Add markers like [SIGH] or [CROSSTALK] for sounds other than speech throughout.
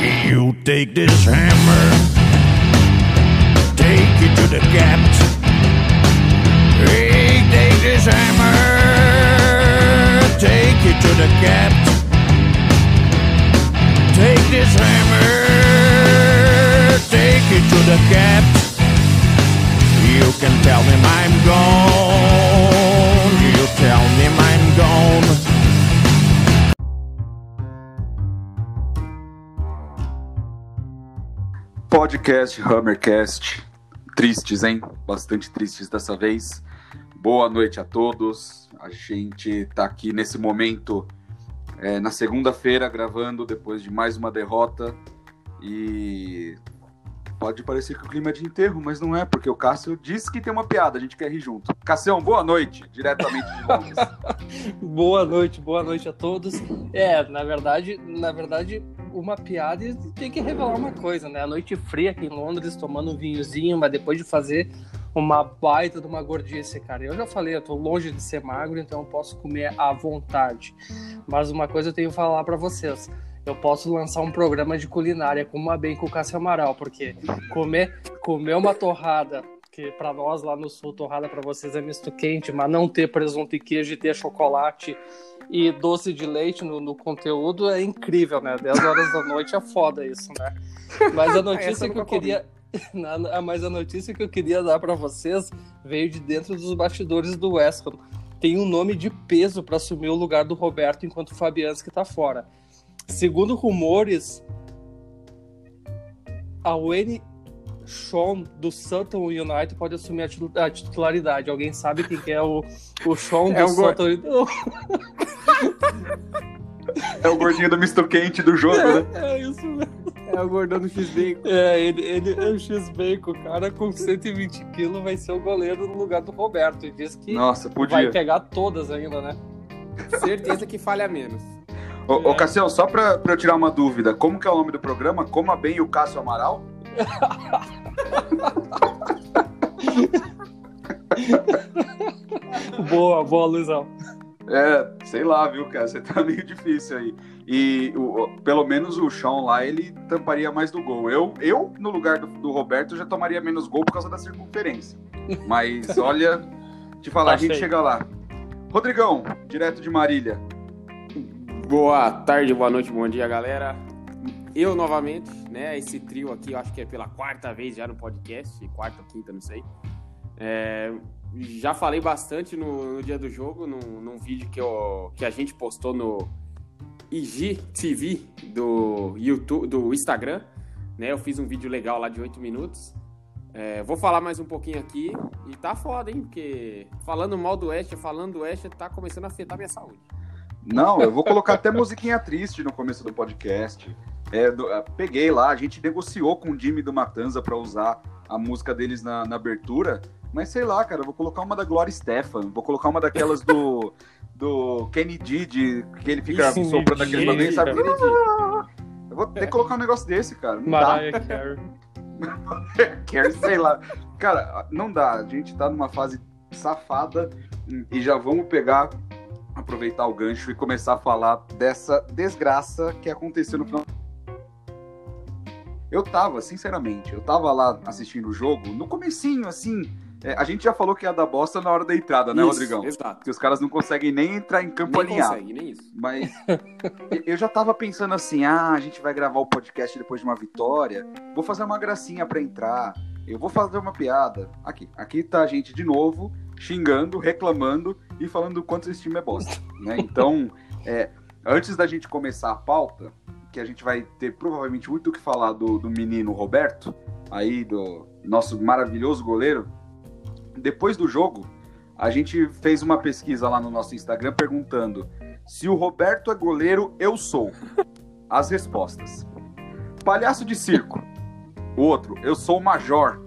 You take this hammer, take it to the gap. Hey, take this hammer, take it to the gap. Take this hammer, take it to the gap. You can tell him I'm gone. You tell him I'm gone. Podcast Hammercast. Tristes, hein? Bastante tristes dessa vez. Boa noite a todos. A gente tá aqui nesse momento, é, na segunda-feira, gravando depois de mais uma derrota. E pode parecer que o clima é de enterro, mas não é, porque o Cássio disse que tem uma piada, a gente quer rir junto. Cassião, boa noite, diretamente de Londres. [LAUGHS] boa noite, boa noite a todos. É, na verdade, na verdade, uma piada e tem que revelar uma coisa, né? A noite fria aqui em Londres, tomando um vinhozinho, mas depois de fazer uma baita de uma gordice, cara. Eu já falei, eu tô longe de ser magro, então eu posso comer à vontade. Mas uma coisa eu tenho que falar para vocês. Eu posso lançar um programa de culinária com uma bem com o Cássio Amaral, porque comer, comer uma torrada que para nós lá no sul, torrada para vocês é misto quente, mas não ter presunto e queijo e ter chocolate e doce de leite no, no conteúdo é incrível, né? 10 horas da noite é foda isso, né? Mas a [LAUGHS] notícia que eu queria. [LAUGHS] Mas a notícia que eu queria dar para vocês veio de dentro dos bastidores do West Ham. Tem um nome de peso para assumir o lugar do Roberto enquanto o Fabianski tá fora. Segundo rumores, a Wayne Sean do Sutton United pode assumir a titularidade. Alguém sabe quem que é o, o Sean do é Sutton United? [LAUGHS] É o gordinho do misto quente do jogo, é, né? É isso mesmo. É o gordão do X-Bacon. É, ele, ele é o X-Bacon. O cara com 120 quilos vai ser o goleiro no lugar do Roberto. E diz que Nossa, podia. vai pegar todas ainda, né? Certeza que falha menos. Ô, é. ô Cassião, só pra, pra eu tirar uma dúvida, como que é o nome do programa? Coma bem o Cássio Amaral? [LAUGHS] [LAUGHS] boa, boa, Luizão. É, sei lá, viu, cara? Você tá meio difícil aí. E o, pelo menos o chão lá, ele tamparia mais do gol. Eu, eu no lugar do, do Roberto, já tomaria menos gol por causa da circunferência. Mas [LAUGHS] olha, te falar, tá a gente cheio. chega lá. Rodrigão, direto de Marília. Boa tarde, boa noite, bom dia, galera. Eu novamente, né? Esse trio aqui, eu acho que é pela quarta vez já no podcast, quarta ou quinta, não sei. É, já falei bastante no, no, dia do jogo, num, num vídeo que, eu, que a gente postou no IGTV do YouTube, do Instagram. Né? Eu fiz um vídeo legal lá de 8 minutos. É, vou falar mais um pouquinho aqui e tá foda, hein? Porque falando mal do Oeste, falando do Oeste, tá começando a afetar minha saúde. Não, eu vou colocar até [LAUGHS] musiquinha triste no começo do podcast. É, do, peguei lá, a gente negociou com o Jimmy do Matanza para usar a música deles na, na abertura. Mas sei lá, cara, vou colocar uma da Gloria Stefan, vou colocar uma daquelas do, [LAUGHS] do Kenny D, de, que ele fica Sim, soprando aquele bagulho, sabe? Eu vou ter que colocar um negócio desse, cara. Não Mariah dá. Carey. [LAUGHS] Carey, sei lá. Cara, não dá. A gente tá numa fase safada e já vamos pegar, aproveitar o gancho e começar a falar dessa desgraça que aconteceu no final. Eu tava, sinceramente, eu tava lá assistindo o jogo, no comecinho, assim, é, a gente já falou que ia dar bosta na hora da entrada, né, isso, Rodrigão? Exato. Que os caras não conseguem nem entrar em campo nem alinhado. Consegue, nem isso. Mas [LAUGHS] eu já tava pensando assim: ah, a gente vai gravar o podcast depois de uma vitória. Vou fazer uma gracinha para entrar. Eu vou fazer uma piada. Aqui, aqui tá a gente de novo xingando, reclamando e falando o quanto esse time é bosta. Né? Então, é, antes da gente começar a pauta, que a gente vai ter provavelmente muito o que falar do, do menino Roberto, aí do nosso maravilhoso goleiro depois do jogo, a gente fez uma pesquisa lá no nosso Instagram perguntando se o Roberto é goleiro, eu sou. [LAUGHS] As respostas. Palhaço de circo. O outro, eu sou o Major.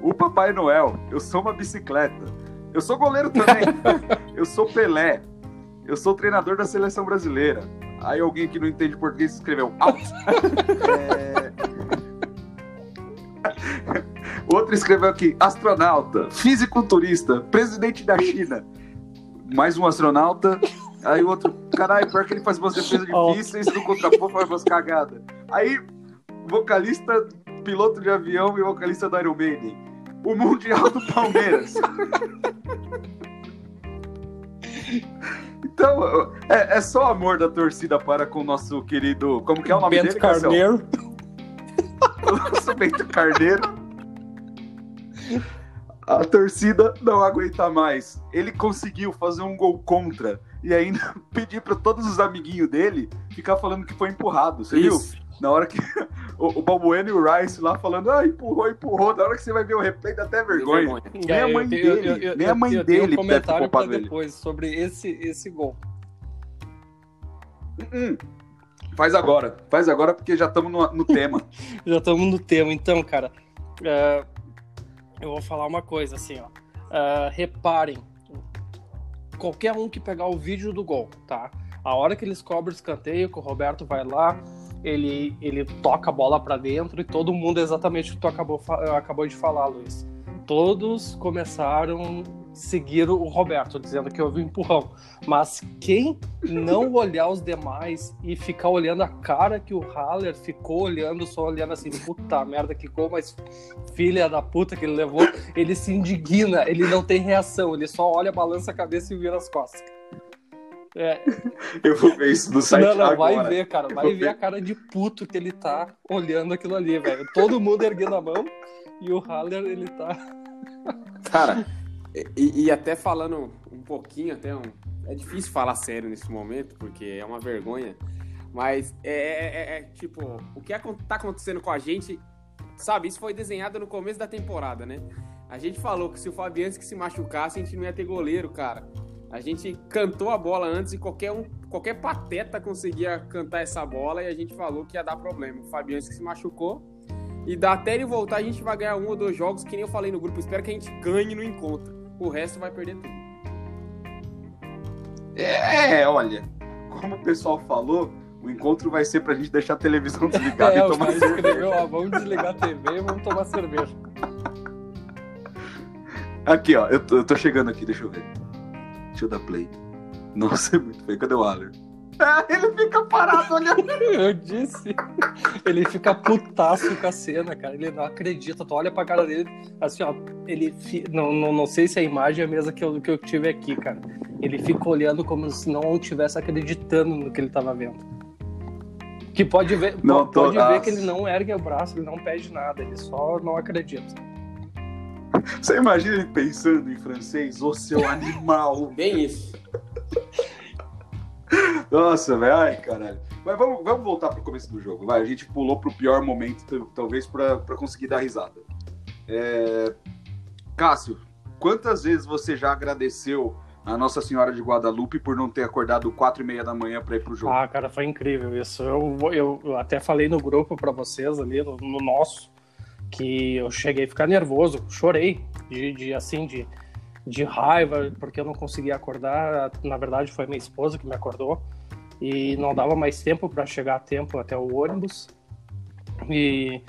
O Papai Noel, eu sou uma bicicleta. Eu sou goleiro também. [LAUGHS] eu sou Pelé. Eu sou treinador da seleção brasileira. Aí alguém que não entende português escreveu out. é... Outro escreveu aqui: astronauta, fisiculturista, presidente da China. Mais um astronauta. Aí o outro, caralho, pior que ele faz umas defesas difíceis, no contrapor faz umas cagadas. Aí vocalista, piloto de avião e vocalista do Iron Maiden. O Mundial do Palmeiras. [LAUGHS] Então, é, é, só amor da torcida para com o nosso querido. Como que é o nome Bento dele? Carneiro. [LAUGHS] O nosso Bento Carneiro. A torcida não aguenta mais. Ele conseguiu fazer um gol contra e ainda [LAUGHS] pedir para todos os amiguinhos dele ficar falando que foi empurrado. Você Isso. viu? Na hora que [LAUGHS] o, o Balbueno e o Rice lá falando, ah, empurrou, empurrou. Na hora que você vai ver o replay, dá até vergonha. Nem a mãe É, eu tenho- dele, eu- eu- nem a mãe eu tenho dele um deve ter comentário pra poupado ele. depois sobre esse, esse gol. Hum, faz agora, faz agora porque já estamos no, no tema. [LAUGHS] Já estamos no tema, então, cara. é, eu vou falar uma coisa assim, ó. É, reparem, qualquer um que pegar o vídeo do gol, tá? A hora que eles cobram o escanteio, que o Roberto vai lá, ele, ele toca a bola pra dentro e todo mundo é exatamente o que tu acabou, acabou de falar, Luiz. Todos começaram a seguir o Roberto, dizendo que houve um empurrão. Mas quem não [LAUGHS] olhar os demais e ficar olhando a cara que o Haller ficou olhando, só olhando assim, puta merda, que gol, mas filha da puta que ele levou, ele se indigna, ele não tem reação, ele só olha, balança a cabeça e vira as costas. É, Eu vou ver isso no site não, não, agora. vai ver, cara, vai ver ver. a cara de puto que ele tá olhando aquilo ali, velho. Todo mundo erguendo a mão e o Haller, ele tá. [LAUGHS] Cara, e, e até falando um pouquinho, até um. É difícil falar sério nesse momento, porque é uma vergonha. Mas é, é- é- é, tipo, o que tá acontecendo com a gente, sabe? Isso foi desenhado no começo da temporada, né? A gente falou que se o Fabianski se machucasse, a gente não ia ter goleiro, cara. A gente cantou a bola antes e qualquer um, qualquer pateta conseguia cantar essa bola e a gente falou que ia dar problema. O Fabianski se machucou. E dá até ele voltar, a gente vai ganhar um ou dois jogos, que nem eu falei no grupo. Espero que a gente ganhe no encontro. O resto vai perder tudo. É, olha, como o pessoal falou, o encontro vai ser pra gente deixar a televisão desligada [LAUGHS] É, e o tomar cerveja. escreveu, ó, vamos desligar a TV e vamos tomar cerveja. Aqui, ó, eu tô, eu tô chegando aqui, deixa eu ver. Dar play. Nossa, é muito feio. Cadê o Aller? Ah, ele fica parado olhando. [LAUGHS] Eu disse. Ele fica putaço com a cena, cara. Ele não acredita. Tu olha pra cara dele, assim, ó. Ele. fi- Não, não, não sei se a imagem é a mesma que eu, que eu tive aqui, cara. Ele fica olhando como se não estivesse acreditando no que ele tava vendo. Que pode ver, Não, pode, pode ver Nossa. que ele não ergue o braço, ele não pede nada, ele só não acredita. Você imagina ele pensando em francês? Ô seu animal. Bem isso. Nossa, velho. Ai, caralho. Mas vamos, vamos voltar pro começo do jogo. Vai, a gente pulou pro pior momento, talvez, pra, pra conseguir dar risada. É... Cássio, quantas vezes você já agradeceu a Nossa Senhora de Guadalupe por não ter acordado quatro e meia da manhã pra ir pro jogo? Ah, cara, foi incrível isso. Eu, eu, eu até falei no grupo pra vocês ali, no, no nosso, que eu cheguei a ficar nervoso, chorei de, de assim, de, de raiva, porque eu não conseguia acordar. Na verdade, foi minha esposa que me acordou e não dava mais tempo para chegar a tempo até o ônibus. E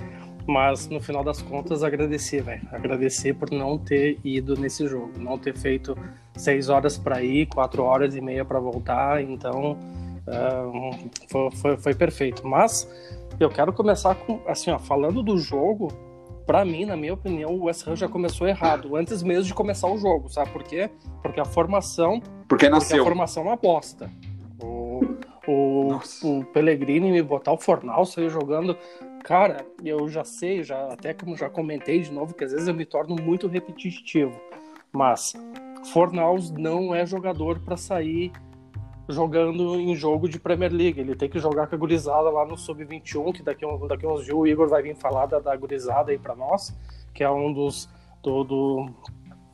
mas no final das contas agradeci, velho. Agradecer por não ter ido nesse jogo, não ter feito seis horas para ir, quatro horas e meia para voltar. Então ah, foi, foi, foi perfeito. Mas eu quero começar com assim, ó, falando do jogo. Pra mim, na minha opinião, o West Ham já começou errado, antes mesmo de começar o jogo, sabe por quê? Porque a formação Porque porque a nasceu. formação é uma bosta. O, o, Nossa. o Pellegrini me botar o Fornal sair jogando. Cara, eu já sei, já até como já comentei de novo, que às vezes eu me torno muito repetitivo. Mas Fornals não é jogador para sair jogando em jogo de Premier League. Ele tem que jogar com a gurizada lá no Sub-21, que daqui, daqui uns dias o Igor vai vir falar da, da gurizada aí para nós, que é um dos. Do, do-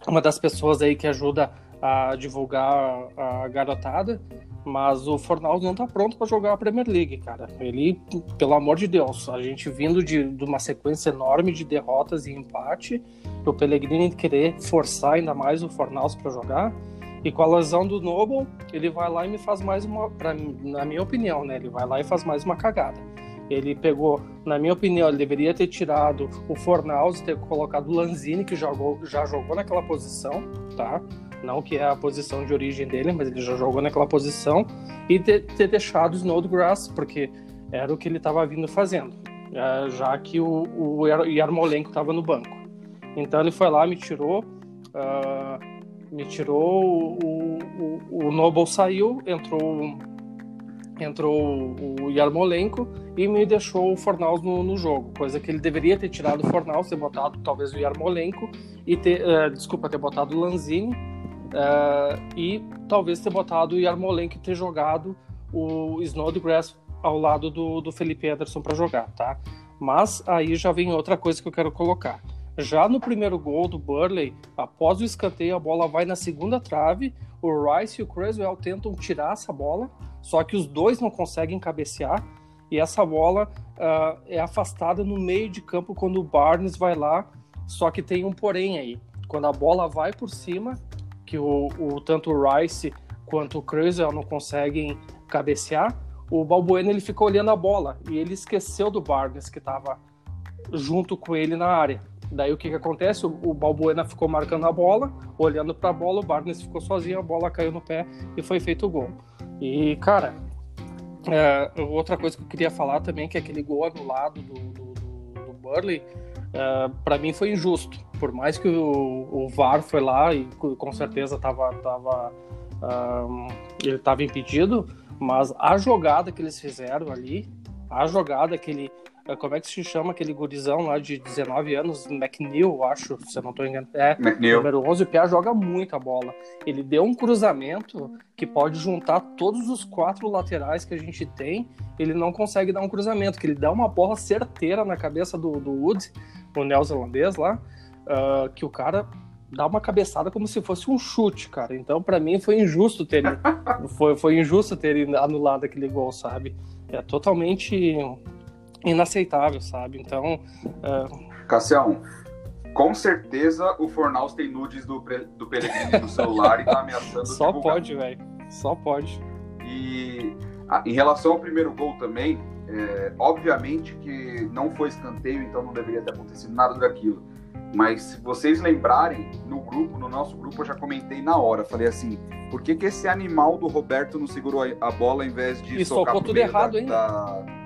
uma das pessoas aí que ajuda a divulgar a garotada. Mas o Fornals não tá pronto para jogar a Premier League, cara. Ele, pelo amor de Deus, a gente vindo de, de uma sequência enorme de derrotas e empate, o Pellegrini querer forçar ainda mais o Fornals para jogar. E com a lesão do Noble, ele vai lá e me faz mais uma, pra, na minha opinião, né? Ele vai lá e faz mais uma cagada. Ele pegou, na minha opinião, ele deveria ter tirado o Fornals, ter colocado o Lanzini, que jogou, já jogou naquela posição, tá? Não que é a posição de origem dele, mas ele já jogou naquela posição. E ter, ter deixado o Snodgrass, porque era o que ele estava vindo fazendo. é, já que o, o Yarmolenko estava no banco. Então ele foi lá, me tirou, uh, me tirou, o, o, o Noble saiu, entrou entrou o Yarmolenko e me deixou o Fornaus no, no, jogo, coisa que ele deveria ter tirado o Fornaus, ter botado talvez o Yarmolenko e ter, uh, desculpa, ter botado o Lanzini uh, e talvez ter botado o Yarmolenko e ter jogado o Snodgrass ao lado do, do Felipe Ederson para jogar, tá? Mas aí já vem outra coisa que eu quero colocar. Já no primeiro gol do Burley, após o escanteio, a bola vai na segunda trave. O Rice e o Creswell tentam tirar essa bola, só que os dois não conseguem cabecear. E essa bola uh, é afastada no meio de campo quando o Barnes vai lá. Só que tem um porém aí. Quando a bola vai por cima, que o, o tanto o Rice quanto o Creswell não conseguem cabecear, o Balbuena ele ficou olhando a bola e ele esqueceu do Barnes que estava junto com ele na área. Daí o que que acontece? O, o Balbuena ficou marcando a bola, olhando para a bola, o Barnes ficou sozinho, a bola caiu no pé e foi feito o gol. E, cara, é, outra coisa que eu queria falar também, que é aquele gol anulado do, do, do, Burley, é, para mim foi injusto. Por mais que o, o VAR foi lá e com certeza tava, tava, um, ele estava impedido, mas a jogada que eles fizeram ali, a jogada que ele como é que se chama aquele gurizão lá de 19 anos, McNeil, acho, se eu não estou enganado. É, McNeil. número 11, o Pia joga muito a bola. Ele deu um cruzamento que pode juntar todos os quatro laterais que a gente tem, ele não consegue dar um cruzamento, que ele dá uma bola certeira na cabeça do, do Wood, o neozelandês lá, uh, que o cara dá uma cabeçada como se fosse um chute, cara. Então, para mim, foi injusto ter [LAUGHS] foi, foi injusto ter anulado aquele gol, sabe? É totalmente inaceitável, sabe? Então. Uh... Cassião, com certeza o Fornaus tem nudes do, do Peregrini no celular e tá ameaçando. [LAUGHS] Só divulgar. pode, velho. Só pode. E a, em relação ao primeiro gol também, é, obviamente que não foi escanteio, então não deveria ter acontecido nada daquilo. Mas se vocês lembrarem, no grupo, no nosso grupo, eu já comentei na hora. Falei assim, por que, que esse animal do Roberto não segurou a bola ao invés de e socar tudo errado, da, hein? Da,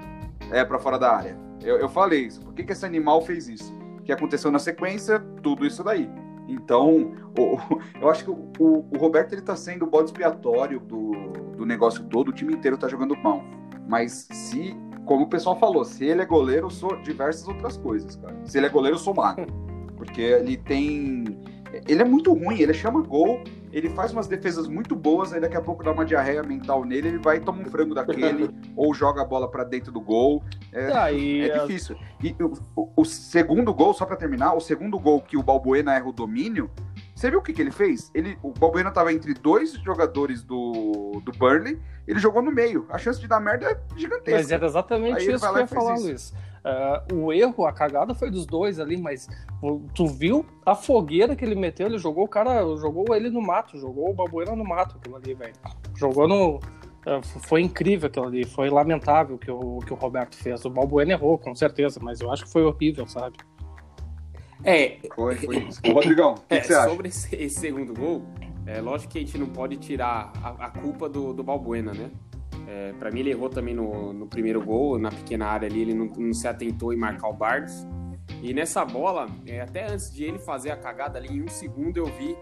é, para fora da área. Eu, eu falei isso. Por que, que esse animal fez isso? O que aconteceu na sequência? Tudo isso daí. Então, o, eu acho que o, o, Roberto ele tá sendo o bode expiatório do, do negócio todo, o time inteiro tá jogando mal. Mas se, como o pessoal falou, se ele é goleiro, eu sou diversas outras coisas, cara. Se ele é goleiro, eu sou magro. [LAUGHS] Porque ele tem. Ele é muito ruim, ele chama gol, ele faz umas defesas muito boas, aí daqui a pouco dá uma diarreia mental nele, ele vai tomar um frango daquele, [LAUGHS] ou joga a bola para dentro do gol. É, ah, é difícil. E o, o, segundo gol, só para terminar, o segundo gol que o Balbuena erra o domínio, você viu o que, que ele fez? Ele, o Balbuena tava entre dois jogadores do, do Burnley, ele jogou no meio. A chance de dar merda é gigantesca. Mas era exatamente isso que eu ia falar, isso. Luiz. Uh, o erro, a cagada foi dos dois ali, mas tu viu a fogueira que ele meteu? Ele jogou o cara, jogou ele no mato, jogou o Babuena no mato, aquilo ali, velho. Jogou no. Uh, foi incrível aquilo ali, foi lamentável que o que o Roberto fez. O Balbuena errou, com certeza, mas eu acho que foi horrível, sabe? É. Foi, foi. [LAUGHS] Rodrigão, o que, é, que você acha? Sobre esse, esse, segundo gol, é lógico que a gente não pode tirar a, a culpa do, do Balbuena, né? É, para mim, ele errou também no, no, primeiro gol, na pequena área ali, ele não, não se atentou em marcar o Barnes. E nessa bola, é, até antes de ele fazer a cagada ali, em um segundo eu vi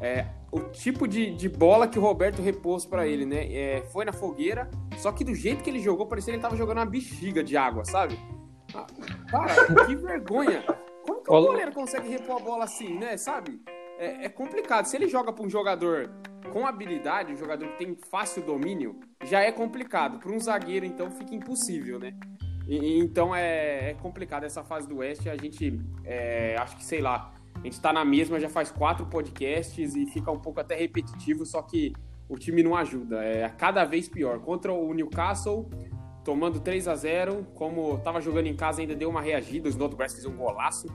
é, o tipo de, de, bola que o Roberto repôs para ele, né? É, foi na fogueira, só que do jeito que ele jogou, parecia que ele tava jogando uma bexiga de água, sabe? Ah, cara, que vergonha! Como que o goleiro consegue repor a bola assim, né? Sabe? É, é complicado. Se ele joga para um jogador com habilidade, um jogador que tem fácil domínio, já é complicado. Para um zagueiro, então, fica impossível, né? E, então é, é, complicado essa fase do Oeste. A gente, é, acho que, sei lá, a gente está na mesma já faz quatro podcasts e fica um pouco até repetitivo, só que o time não ajuda. É cada vez pior. Contra o Newcastle, tomando 3 a 0 como estava jogando em casa, ainda deu uma reagida. O Snodgrass fez um golaço,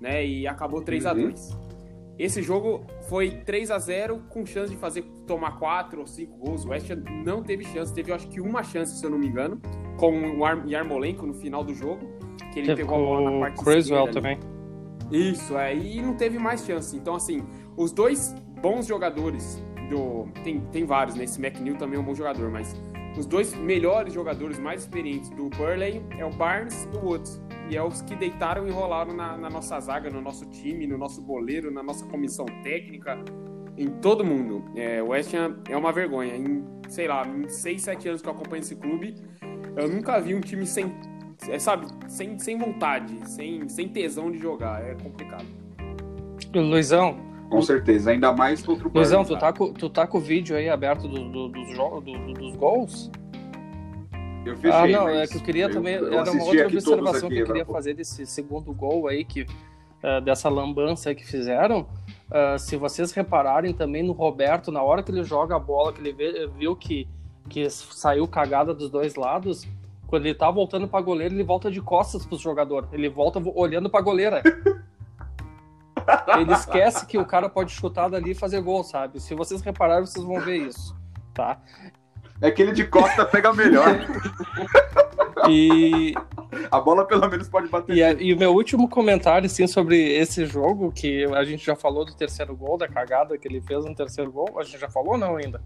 né? E acabou 3 a 2 uhum. Esse jogo foi 3 a 0 com chance de fazer tomar 4 ou 5 gols. O West Ham não teve chance, teve acho que uma chance, se eu não me engano, com o Yarmolenko no final do jogo, que ele teve pegou a bola na parte Criswell também. Isso, é, e não teve mais chance. Então, assim, os dois bons jogadores do. Tem, tem vários, né? Esse McNeil também é um bom jogador, mas os dois melhores jogadores mais experientes do Burley é o Barnes e o Woods. E é os que deitaram e rolaram na, na nossa zaga, no nosso time, no nosso goleiro, na nossa comissão técnica, em todo mundo. É, o West Ham é uma vergonha. Em, sei lá, em 6, 7 anos que eu acompanho esse clube, eu nunca vi um time sem, é, sabe, sem, sem vontade, sem, sem tesão de jogar. É complicado. Luizão. Com certeza, ainda mais contra o Luizão, tu tá, com, tu tá com o vídeo aí aberto do, do, dos, do, do, dos gols? Eu fechei, ah, não, é que eu queria eu, também. eu era uma outra observação aqui, que eu queria fazer desse segundo gol aí, que, uh, dessa lambança que fizeram. Uh, se vocês repararem também no Roberto, na hora que ele joga a bola, que ele vê, viu que, que saiu cagada dos dois lados, quando ele tá voltando pra goleiro, ele volta de costas pro jogador. Ele volta olhando pra goleira. ele esquece que o cara pode chutar dali e fazer gol, sabe? Se vocês repararem, vocês vão ver isso, tá? É que ele de costa pega melhor. [LAUGHS] E a bola pelo menos pode bater. E, a, e, o meu último comentário assim sobre esse jogo, que a gente já falou do terceiro gol, da cagada que ele fez no terceiro gol, a gente já falou não ainda?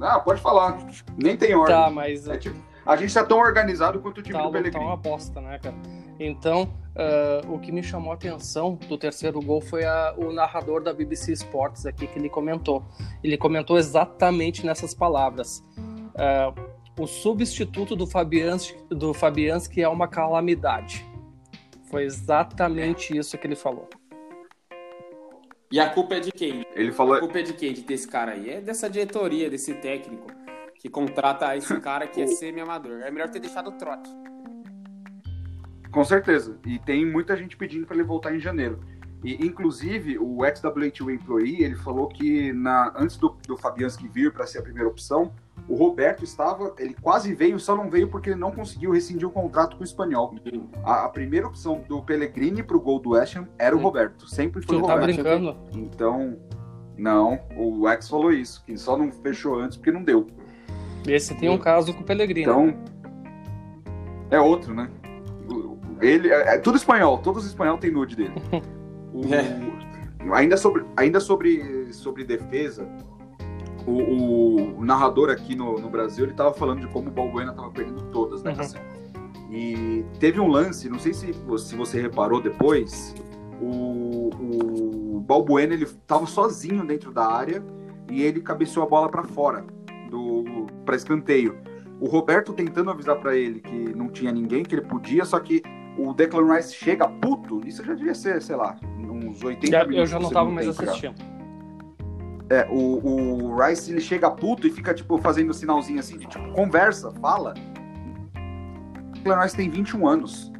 Ah, pode falar. Nem tem ordem. Tá, mas é tipo, a gente tá tão organizado quanto o time tá, do Pellegrini. Tá uma bosta, né, cara? Então, uh, o que me chamou a atenção do terceiro gol foi a, o narrador da BBC Sports aqui que ele comentou. Ele comentou exatamente nessas palavras. Uh, o substituto do Fabianski, do Fabianski é uma calamidade. Foi exatamente isso que ele falou. E a culpa é de quem? Ele falou. A culpa é de quem? Desse cara aí? É dessa diretoria, desse técnico que contrata esse cara que é semi-amador. É melhor ter deixado o trote. Com certeza. E tem muita gente pedindo para ele voltar em janeiro. E, inclusive, o XW2 Employee, ele falou que na, antes do, do Fabianski vir para ser a primeira opção, o Roberto estava, ele quase veio, só não veio porque ele não conseguiu rescindir o contrato com o espanhol. A, a primeira opção do Pellegrini para o gol do West Ham era o Roberto, sempre foi o tá Roberto. Tá brincando? Então, não, o X falou isso, que só não fechou antes porque não deu. Esse tem um caso com o Pellegrini. Então, é outro, né? Ele é, é tudo espanhol, todos os espanhóis têm nude dele. [LAUGHS] O, é. Ainda sobre, ainda sobre, sobre defesa, o, o, narrador aqui no, no Brasil, ele tava falando de como o Balbuena tava perdendo todas, né, uhum. E teve um lance, não sei se, se você reparou depois, o, o Balbuena, ele tava sozinho dentro da área e ele cabeceou a bola para fora, do para escanteio. O Roberto tentando avisar para ele que não tinha ninguém, que ele podia, só que o Declan Rice chega puto, isso já devia ser, sei lá, uns 80 já, minutos. Eu já não tava mais assistindo. É, o, o Rice ele chega puto e fica tipo fazendo um sinalzinho assim de tipo, conversa, fala. O Declan Rice tem 21 anos.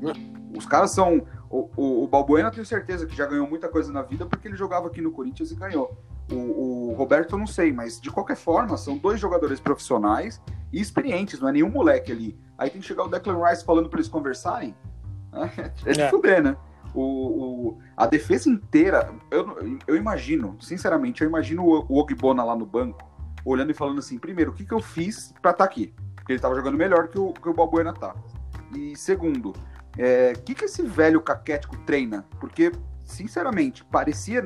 Os caras são. O, o, o Balbuena tenho certeza que já ganhou muita coisa na vida porque ele jogava aqui no Corinthians e ganhou. O, o, Roberto eu não sei, mas de qualquer forma, são dois jogadores profissionais e experientes, não é nenhum moleque ali. Aí tem que chegar o Declan Rice falando para eles conversarem. É de é. fuder, né? O, o, a defesa inteira, eu, eu imagino, sinceramente, eu imagino o, o Ogbona lá no banco, olhando e falando assim: primeiro, o que, que eu fiz para estar tá aqui? Porque ele tava jogando melhor que o, que o Balbuena tá. E segundo, é, o que, que esse velho caquético treina? Porque, sinceramente, parecia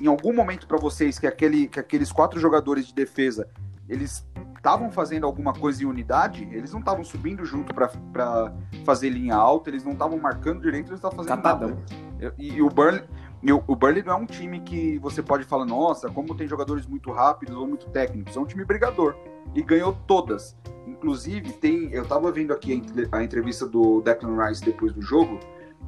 em algum momento para vocês que, aquele, que aqueles quatro jogadores de defesa eles estavam fazendo alguma coisa em unidade, eles não estavam subindo junto para fazer linha alta, eles não estavam marcando direito, eles estavam fazendo Catadão. nada. E, e o Burnley, o Burnley não é um time que você pode falar, nossa, como tem jogadores muito rápidos ou muito técnicos, é um time brigador e ganhou todas. Inclusive, tem, eu tava vendo aqui a entrevista do Declan Rice depois do jogo,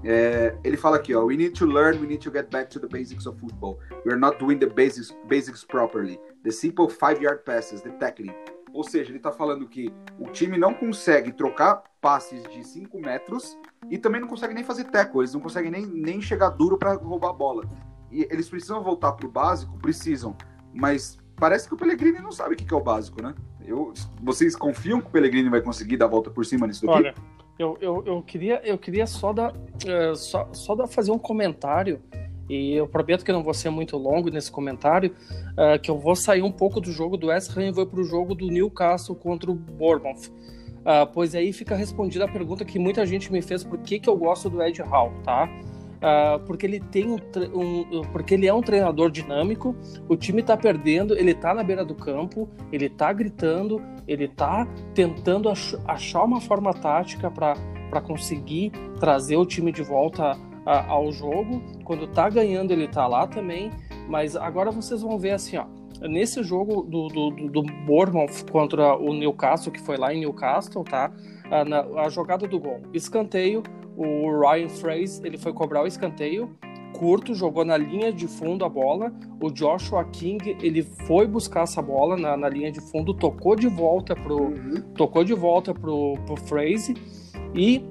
é, ele fala aqui, ó, we need to learn, we need to get back to the basics of football. We are not doing the basics, basics properly. The simple five-yard passes, the tackling. Ou seja, ele está falando que o time não consegue trocar passes de 5 metros e também não consegue nem fazer tackle, eles não conseguem nem, nem chegar duro para roubar a bola. E eles precisam voltar para o básico? Precisam. Mas parece que o Pellegrini não sabe o que é o básico, né? Eu, vocês confiam que o Pellegrini vai conseguir dar a volta por cima nisso daqui? Olha, eu, eu, eu, queria, eu queria só, dar, uh, só, só dar, fazer um comentário, e eu prometo que não vou ser muito longo nesse comentário, uh, que eu vou sair um pouco do jogo do West Ham e vou para o jogo do Newcastle contra o Bournemouth. Uh, pois aí fica respondida a pergunta que muita gente me fez por que, que eu gosto do Ed Hall, tá? Uh, porque ele tem um, um, porque ele é um treinador dinâmico. O time está perdendo, ele está na beira do campo, ele está gritando, ele está tentando ach achar uma forma tática para conseguir trazer o time de volta a, ao jogo. Quando está ganhando, ele está lá também. Mas agora vocês vão ver assim, ó. Nesse jogo do, do, do Bournemouth contra o Newcastle, que foi lá em Newcastle, tá? A, na, a jogada do gol. Escanteio, o Ryan Fraser ele foi cobrar o escanteio curto, jogou na linha de fundo a bola. O Joshua King ele foi buscar essa bola na, na linha de fundo, tocou de volta pro uhum. tocou de volta pro, pro Fraser e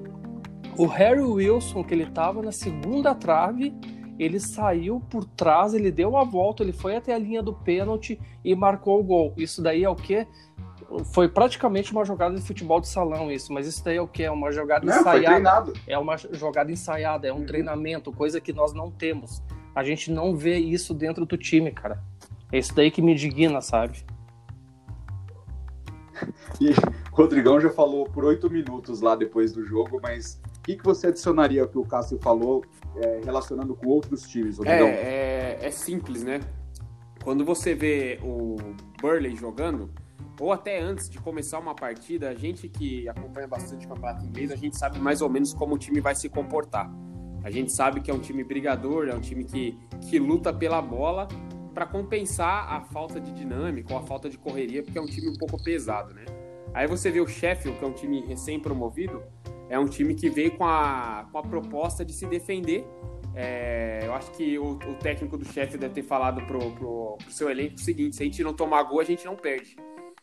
o Harry Wilson que ele estava na segunda trave ele saiu por trás, ele deu a volta, ele foi até a linha do pênalti e marcou o gol. Isso daí é o quê? Foi praticamente uma jogada de futebol de salão isso, mas isso daí é o quê? É uma jogada não, ensaiada. É uma jogada ensaiada, é um uhum. treinamento, coisa que nós não temos. A gente não vê isso dentro do time, cara. É isso daí que me indigna, sabe? [LAUGHS] E o Rodrigão já falou por oito minutos lá depois do jogo, mas o que, que você adicionaria ao que o Cássio falou é, relacionando com outros times? É, é, é, simples, né? Quando você vê o Burley jogando, ou até antes de começar uma partida, a gente que acompanha bastante o campeonato inglês, a gente sabe mais ou menos como o time vai se comportar. A gente sabe que é um time brigador, é um time que, que luta pela bola para compensar a falta de dinâmica ou a falta de correria, porque é um time um pouco pesado, né? Aí você vê o Sheffield, que é um time recém-promovido, é um time que veio com a, com a proposta de se defender. É, eu acho que o, o, técnico do chefe deve ter falado pro, pro, pro, seu elenco o seguinte: se a gente não tomar gol, a gente não perde.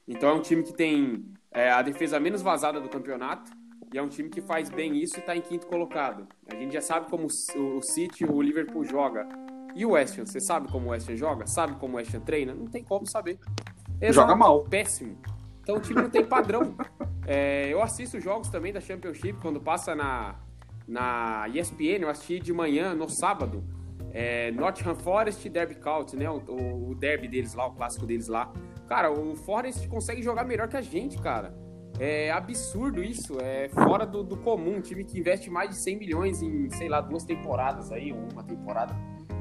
Então é um time que tem é, a defesa menos vazada do campeonato e é um time que faz bem isso e está em quinto colocado. A gente já sabe como o, o City o Liverpool joga. E o West Ham, você sabe como o West Ham joga? Sabe como o West Ham treina? Não tem como saber. Exato, joga mal. Péssimo. Então o time não tem padrão. [LAUGHS] É, eu assisto jogos também da Championship quando passa na, na ESPN. Eu assisti de manhã, no sábado. É, Nottingham Forest e Derby County, né? O, o, derby deles lá, o clássico deles lá. Cara, o Forest consegue jogar melhor que a gente, cara. É absurdo isso, é fora do, do comum. Um time que investe mais de 100 milhões em, sei lá, duas temporadas aí, ou uma temporada.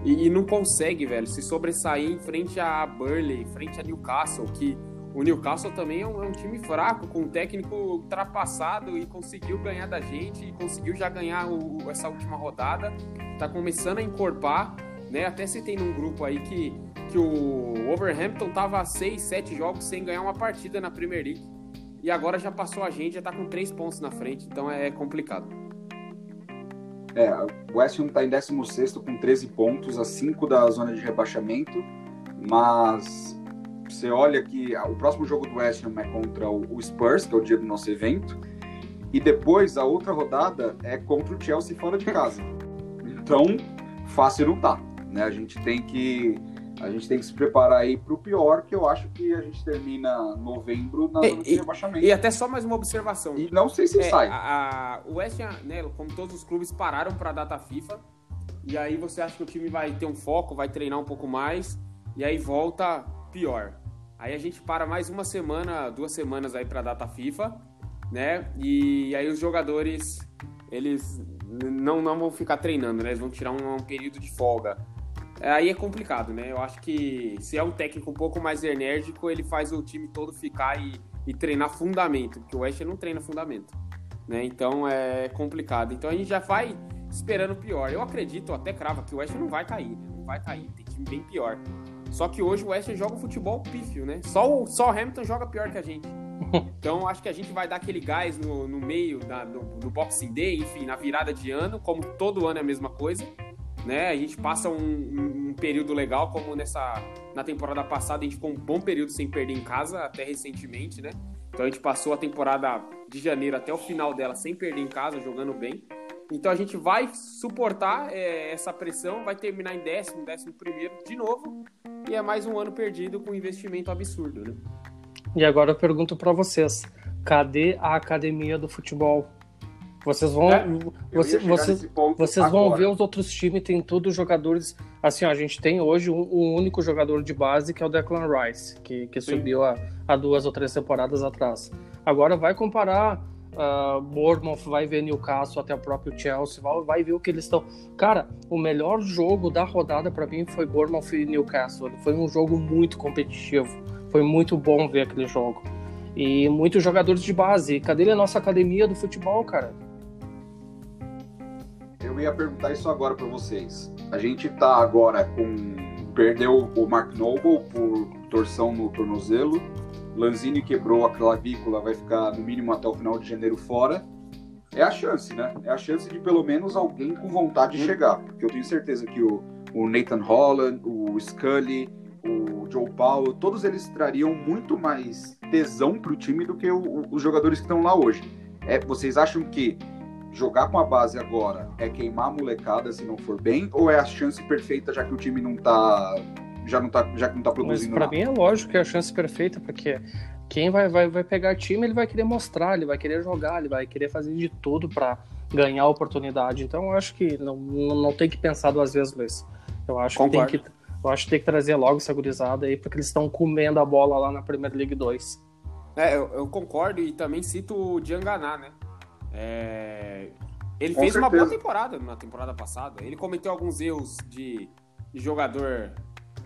E, e não consegue, velho, se sobressair em frente a Burley, frente a Newcastle, que o Newcastle também é um, é um, time fraco, com um técnico ultrapassado e conseguiu ganhar da gente, e conseguiu já ganhar o, essa última rodada. Tá começando a encorpar, né? Até tem num grupo aí que, que o Overhampton tava seis, sete jogos sem ganhar uma partida na Premier League. E agora já passou a gente, já tá com três pontos na frente, então é complicado. É, o West Ham tá em 16 com 13 pontos, a 5 da zona de rebaixamento, mas você olha que o próximo jogo do West Ham é contra o Spurs, que é o dia do nosso evento, e depois a outra rodada é contra o Chelsea fora de casa. Então, fácil não tá, né? A gente tem que a gente tem que se preparar aí para o pior, que eu acho que a gente termina novembro na zona de rebaixamento. E até só mais uma observação. E não sei se é, sai. A, a, o West Ham, né, como todos os clubes, pararam para a data FIFA. E aí você acha que o time vai ter um foco, vai treinar um pouco mais, e aí volta pior. Aí a gente para mais uma semana, duas semanas aí para a data FIFA, né? E aí os jogadores eles não, não vão ficar treinando, né? Eles vão tirar um, um período de folga. Aí é complicado, né? Eu acho que se é um técnico um pouco mais enérgico, ele faz o time todo ficar e, e treinar fundamento, porque o West não treina fundamento, né? Então é complicado. Então a gente já vai esperando pior. Eu acredito, até crava, que o West não vai cair, né? Não vai cair, tem time bem pior. Só que hoje o West joga futebol pífio, né? Só o, só o Hamilton joga pior que a gente. [LAUGHS] Então acho que a gente vai dar aquele gás no, no meio da, do, do Boxing Day, enfim, na virada de ano, como todo ano é a mesma coisa. Né? A gente passa um, um, um, período legal, como nessa na temporada passada a gente ficou um bom período sem perder em casa, até recentemente, né? Então a gente passou a temporada de janeiro até o final dela sem perder em casa, jogando bem. Então a gente vai suportar é, essa pressão, vai terminar em décimo, décimo primeiro de novo, e é mais um ano perdido com um investimento absurdo, né? E agora eu pergunto para vocês, cadê a academia do futebol? Vocês vão, é, você, vocês, vocês vão ver os outros times, tem todos jogadores. Assim, ó, a gente tem hoje um, um, único jogador de base que é o Declan Rice, que, que subiu há, duas ou três temporadas atrás. Agora vai comparar uh, Bournemouth, vai ver Newcastle, até o próprio Chelsea, vai, vai ver o que eles estão. Cara, o melhor jogo da rodada para mim foi Bournemouth e Newcastle. Foi um jogo muito competitivo. Foi muito bom ver aquele jogo. E muitos jogadores de base. Cadê a nossa academia do futebol, cara? Eu ia perguntar isso agora para vocês. A gente tá agora com. Perdeu o Mark Noble por torção no tornozelo. Lanzini quebrou a clavícula, vai ficar no mínimo até o final de janeiro fora. É a chance, né? É a chance de pelo menos alguém com vontade de chegar. Porque eu tenho certeza que o, o Nathan Holland, o Scully, o Joe Paulo, todos eles trariam muito mais tesão para o time do que o, os jogadores que estão lá hoje. É, vocês acham que jogar com a base agora é queimar a molecada se não for bem, ou é a chance perfeita já que o time não tá. Já não tá, já que não tá produzindo Para mim é lógico que é a chance perfeita, porque quem vai, vai, vai pegar time, ele vai querer mostrar, ele vai querer jogar, ele vai querer fazer de tudo para ganhar a oportunidade. Então eu acho que não, não, não, tem que pensar duas vezes, Luiz. Eu acho Concordo. que tem que. Eu acho que tem que trazer logo essa gurizada aí, porque eles estão comendo a bola lá na Premier League 2. É, eu, eu concordo e também cito o Dianganá, né? É... Ele Com fez certeza. uma boa temporada na temporada passada. Ele cometeu alguns erros de, de, jogador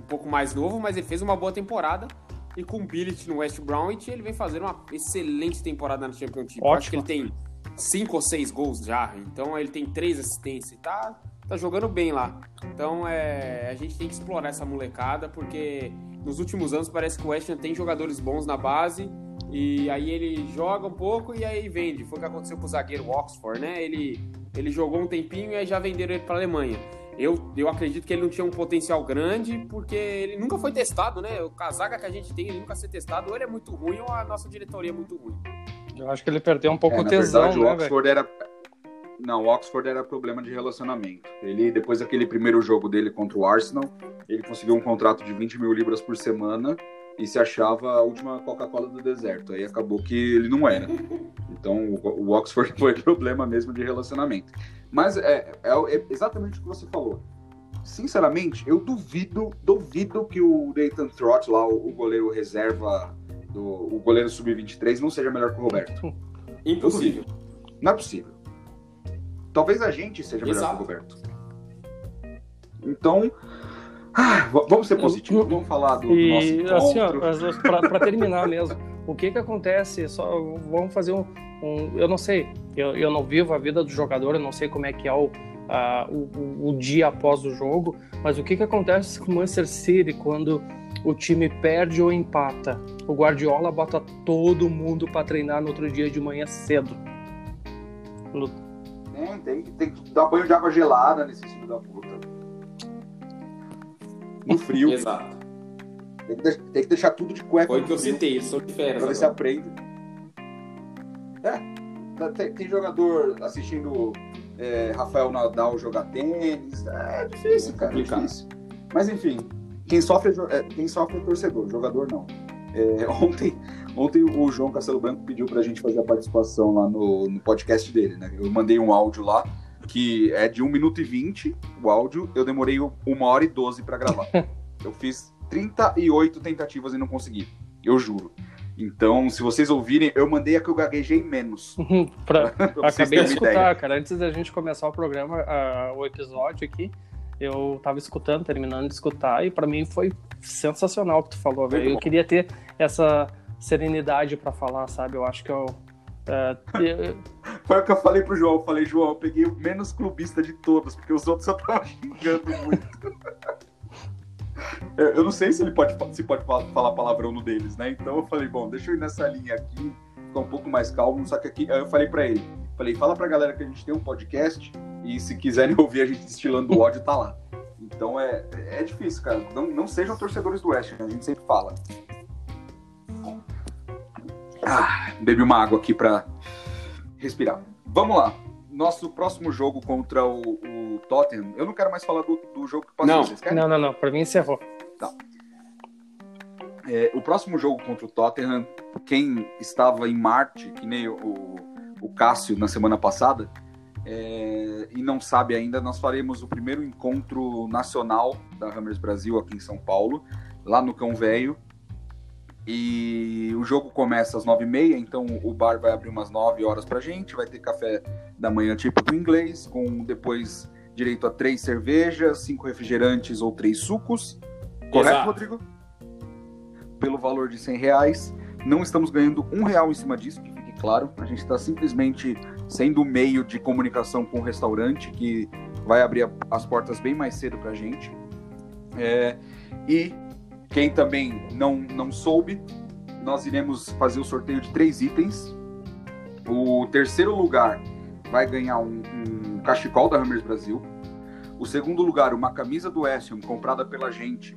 pouco mais novo, mas ele fez uma boa temporada. E com o Billet no West Bromwich, ele vem fazendo uma excelente temporada na Championship. Ótimo. acho que ele tem cinco ou seis gols já. Então ele tem três assistências. Tá, tá jogando bem lá. Então é, a gente tem que explorar essa molecada, porque nos últimos anos parece que o West Ham tem jogadores bons na base e aí ele joga um pouco e aí vende. Foi o que aconteceu com o zagueiro Oxford, né? Ele, ele jogou um tempinho e aí já venderam ele para a Alemanha. Eu, eu acredito que ele não tinha um potencial grande, porque ele nunca foi testado, né? O casaca que a gente tem, ele nunca ser testado, ou ele é muito ruim, ou a nossa diretoria é muito ruim. Eu acho que ele perdeu um pouco é, o tesão, verdade, né, o Oxford era Não, o Oxford era problema de relacionamento. Ele, depois daquele primeiro jogo dele contra o Arsenal, ele conseguiu um contrato de 20 mil libras por semana e se achava a última Coca-Cola do deserto. Aí acabou que ele não era. Então o Oxford [LAUGHS] foi problema mesmo de relacionamento. Mas é, é, é exatamente o que você falou. Sinceramente, eu duvido, duvido que o Nathan Trott, lá, o, goleiro reserva, do, o goleiro sub-23, não seja melhor que o Roberto. Impossível. Não é possível. Talvez a gente seja melhor Exato. que o Roberto. Então, ah, vamos ser positivos, vamos falar do, e, nosso assim, ó, para terminar mesmo, o que que acontece? Só vamos fazer um, um, eu não sei, eu, eu não vivo a vida do jogador, eu não sei como é que é o, o, o, dia após o jogo, mas o que que acontece com o Manchester City quando o time perde ou empata? O Guardiola bota todo mundo para treinar no outro dia de manhã cedo. No... Tem, tem, tem que dar banho de água gelada nesse time da puta no frio. Exato. Tem que, deixar, tem que, deixar tudo de cueca. Foi o que eu citei, eles são de férias. Pra ver se aprende. É, tem, tem jogador assistindo é, Rafael Nadal jogar tênis. É difícil, cara. É difícil. Mas enfim, quem sofre é, quem sofre é torcedor, jogador não. É, [LAUGHS] ontem, ontem o João Castelo Branco pediu pra gente fazer a participação lá no, no podcast dele, né? Eu mandei um áudio lá que é de 1 minuto e 20 o áudio, eu demorei 1 hora e 12 para gravar. [LAUGHS] eu fiz 38 tentativas e não consegui, eu juro. Então, se vocês ouvirem, eu mandei a que eu gaguejei menos. [LAUGHS] pra, [LAUGHS] pra acabei de escutar, ideia. cara. Antes da gente começar o programa, uh, o episódio aqui, eu tava escutando, terminando de escutar, e para mim foi sensacional o que tu falou, velho. Eu queria ter essa serenidade para falar, sabe? Eu acho que eu Uh, Foi o que eu falei pro João. Eu falei, João, eu peguei o menos clubista de todos, porque os outros só estavam [LAUGHS] xingando muito. eu não sei se ele pode, se pode falar palavrão no deles, né? Então eu falei, bom, deixa eu ir nessa linha aqui, ficar um pouco mais calmo. Só que aqui, eu falei para ele, falei, fala pra galera que a gente tem um podcast e se quiserem [LAUGHS] ouvir a gente destilando ódio, tá lá. Então é, é difícil, cara. Não, não sejam torcedores do West, né? a gente sempre fala. Ah, bebi uma água aqui para respirar. Vamos lá. Nosso próximo jogo contra o, o, Tottenham. Eu não quero mais falar do, do jogo que passou. Não, Vocês querem? não, não, não. Para mim encerrou. Tá. É, o próximo jogo contra o Tottenham, quem estava em Marte, que nem o, o Cássio na semana passada, é, e não sabe ainda, nós faremos o primeiro encontro nacional da Hammers Brasil aqui em São Paulo, lá no Cão Velho, E o jogo começa às 9h30, então o bar vai abrir umas 9 horas pra gente. Vai ter café da manhã tipo do inglês, com depois direito a três cervejas, cinco refrigerantes ou três sucos. Correto, Exato. Rodrigo? Pelo valor de 100 reais. Não estamos ganhando um real em cima disso, que fique claro. A gente está simplesmente sendo o meio de comunicação com o restaurante, que vai abrir a- as portas bem mais cedo pra gente. É, e quem também não, não soube, nós iremos fazer o sorteio de três itens. O terceiro lugar vai ganhar um, um cachecol da Hammers Brasil. O segundo lugar, uma camisa do Essien comprada pela gente,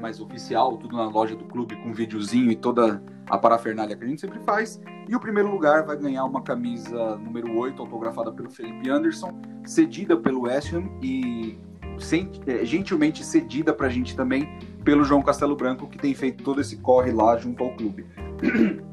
mas oficial, tudo na loja do clube, com videozinho e toda a parafernália que a gente sempre faz. E o primeiro lugar vai ganhar uma camisa número 8, autografada pelo Felipe Anderson, cedida pelo Essien e é, gentilmente cedida pra gente também pelo João Castelo Branco, que tem feito todo esse corre lá junto ao clube. [CLEARS THROAT]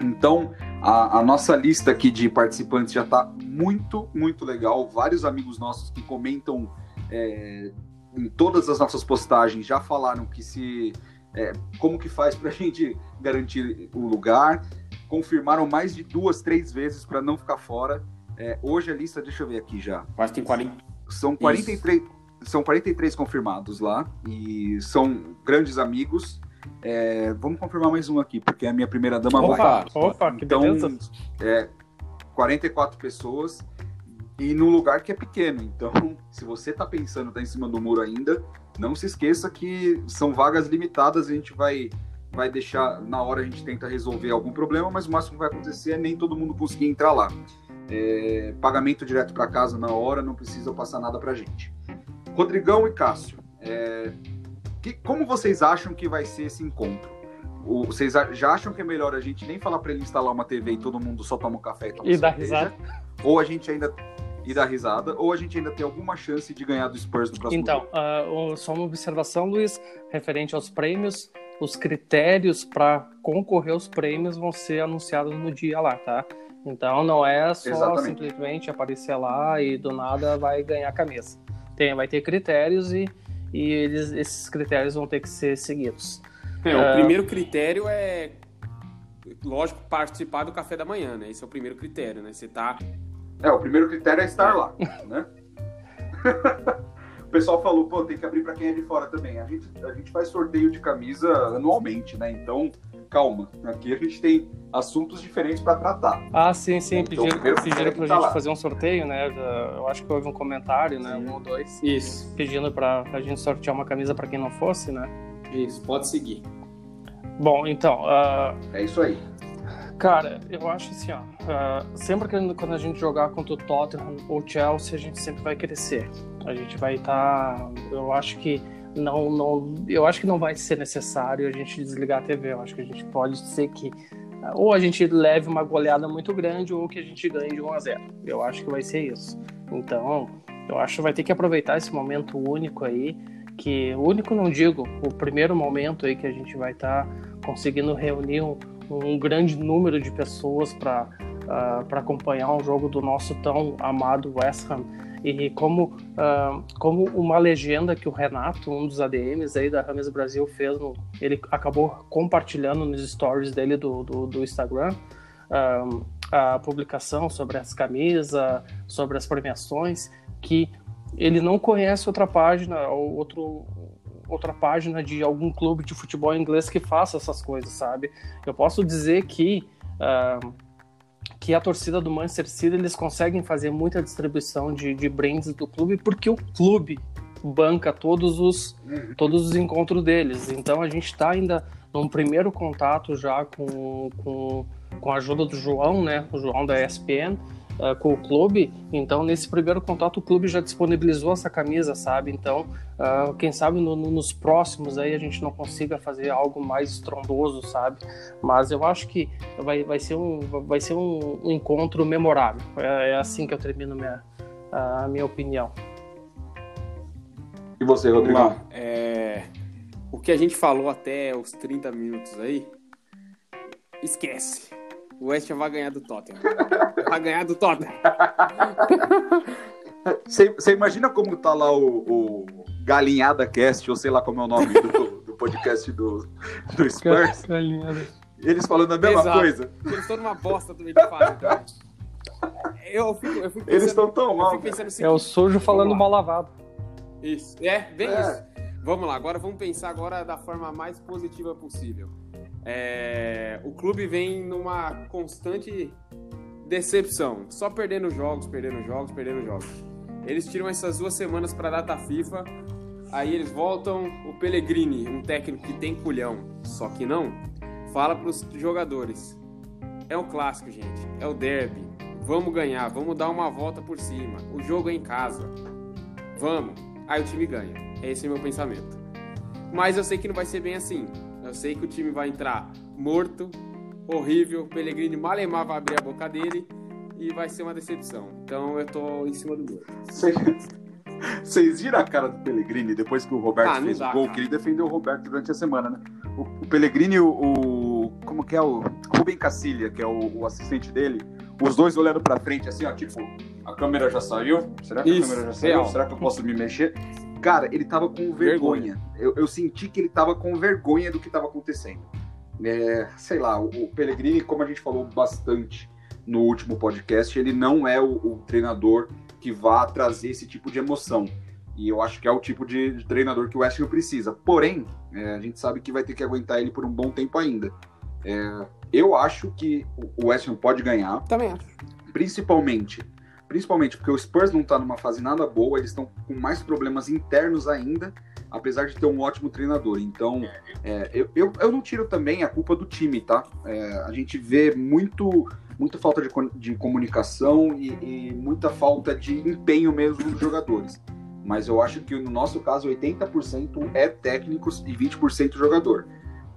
Então, a, a nossa lista aqui de participantes já está muito, muito legal. Vários amigos nossos que comentam é, em todas as nossas postagens já falaram que se é, como que faz para a [LAUGHS] gente garantir o lugar. Confirmaram mais de duas, três vezes para não ficar fora. É, hoje a lista, deixa eu ver aqui já. Quase tem 40. São 43, são 43 confirmados lá e são grandes amigos. É, vamos confirmar mais um aqui, porque a minha primeira dama Opa, vai. opa, que Então, beleza. é, 44 pessoas e num lugar que é pequeno. Então, [LAUGHS] se você tá pensando tá em cima do muro ainda, não se esqueça que são vagas limitadas. A gente vai vai deixar na hora a gente tenta resolver algum problema, mas o máximo que vai acontecer é nem todo mundo conseguir entrar lá. É, pagamento direto para casa na hora, não precisa passar nada pra gente. Rodrigão e Cássio, é, que- como vocês acham que vai ser esse encontro? O- vocês já acham que é melhor a gente nem falar para ele instalar uma TV e todo mundo só toma um café e toma E dar cerveja? risada. Ou a gente ainda e dar risada, ou a gente ainda tem alguma chance de ganhar do Spurs no próximo Então, o- só uma observação, Luiz, referente aos prêmios. Os critérios para concorrer aos prêmios vão ser anunciados no dia lá, tá? Então não é só Exatamente. simplesmente aparecer lá e do nada vai ganhar a camisa. Tem, vai ter critérios e, e eles, esses critérios vão ter que ser seguidos. É, É. O primeiro critério é, lógico, participar do café da manhã, né? Esse é o primeiro critério, né? Você tá. É, o primeiro critério é estar lá, né? [LAUGHS] o pessoal falou, pô, tem que abrir para quem é de fora também. A gente, a gente faz sorteio de camisa anualmente, né? Então, calma. Aqui a gente tem assuntos diferentes para tratar. Ah, sim, sim. Então, Pediram, pediram pra que tá gente lá. fazer um sorteio, né? Eu acho que houve um comentário, né? Um ou dois. Isso, Pedindo pra, pra gente sortear uma camisa pra quem não fosse, né? isso, pode seguir. Bom, então, ah, É isso aí. Cara, eu acho assim, ó. ah, sempre que quando a gente jogar contra o Tottenham ou Chelsea, a gente sempre vai crescer. A gente vai estar. eu acho que não, não. Eu acho que não vai ser necessário a gente desligar a TV. Eu acho que a gente pode ser que. ah, Ou a gente leve uma goleada muito grande, ou que a gente ganhe de 1 a 0 Eu acho que vai ser isso. Então, eu acho que vai ter que aproveitar esse momento único aí. Que único não digo, o primeiro momento aí que a gente vai estar conseguindo reunir um, um grande número de pessoas para para acompanhar um jogo do nosso tão amado West Ham e como ah, como uma legenda que o Renato um dos ADMs aí da Rames Brasil fez no, ele acabou compartilhando nos stories dele do, do, do Instagram ah, a publicação sobre as camisas sobre as premiações que ele não conhece outra página ou outro outra página de algum clube de futebol inglês que faça essas coisas, sabe? Eu posso dizer que ah, que a torcida do Manchester City eles conseguem fazer muita distribuição de, de brands do clube porque o clube banca todos os todos os encontros deles. Então a gente está ainda num primeiro contato já com, com, com a ajuda do João, né? O João da ESPN, uh, com o clube. Então, nesse primeiro contato, o clube já disponibilizou essa camisa, sabe? Então, uh, quem sabe no, no, nos próximos aí a gente não consiga fazer algo mais estrondoso, sabe? Mas eu acho que vai, vai ser, um, vai ser um, um encontro memorável. É, é, assim que eu termino minha, a minha opinião. E você, Rodrigo? lá. É, O que a gente falou até os 30 minutos aí, esquece. O West vai ganhar do Tottenham. Vai ganhar do Tottenham. Você imagina como tá lá o, o Galinhada Cast, ou sei lá como é o nome do, do podcast do, do Spurs, eles falando a mesma Exato. coisa. Eles estão numa bosta também de fase. Eu fico, eu fico pensando, Eles estão tão eu mal. assim, É o sujo falando mal lavado. Isso. É, bem É. isso. Vamos lá, agora vamos pensar agora da forma mais positiva possível. É, o clube vem numa constante decepção, só perdendo jogos, perdendo jogos, perdendo jogos. Eles tiram essas duas semanas para data FIFA, aí eles voltam. O Pellegrini, um técnico que tem culhão, só que não, fala para os jogadores: é o clássico, gente, é o derby. Vamos ganhar, vamos dar uma volta por cima. O jogo é em casa. Vamos. Aí o time ganha. Esse é o meu pensamento. Mas eu sei que não vai ser bem assim. Eu sei que o time vai entrar morto, horrível. O Pellegrini malemar vai abrir a boca dele e vai ser uma decepção. Então eu tô em cima do gol. Vocês- [LAUGHS] viram a cara do Pellegrini depois que o Roberto Ah, fez dá, o gol, cara. que ele defendeu o Roberto durante a semana, né? O, o Pellegrini o, o- Como que é o. Rubem Cacilha, que é o, o assistente dele, os dois olhando pra frente, assim, ó, tipo, a câmera já saiu? Será que Isso, a câmera já saiu? real. Será que eu posso me mexer? [LAUGHS] Cara, ele tava com vergonha. Eu, eu senti que ele tava com vergonha do que tava acontecendo. É, sei lá, o, o Pellegrini, como a gente falou bastante no último podcast, ele não é o, o treinador que vá trazer esse tipo de emoção. E eu acho que é o tipo de, de treinador que o West Ham precisa. Porém, é, a gente sabe que vai ter que aguentar ele por um bom tempo ainda. É, eu acho que o- o West Ham pode ganhar, Também acho. principalmente, principalmente porque o Spurs não tá numa fase nada boa, eles estão com mais problemas internos ainda, apesar de ter um ótimo treinador. Então, é, eu, eu, eu não tiro também a culpa do time, tá? É, a gente vê muito, muita falta de, de comunicação e, e muita falta de empenho mesmo dos jogadores. Mas eu acho que no nosso caso, 80% é técnicos e 20% jogador.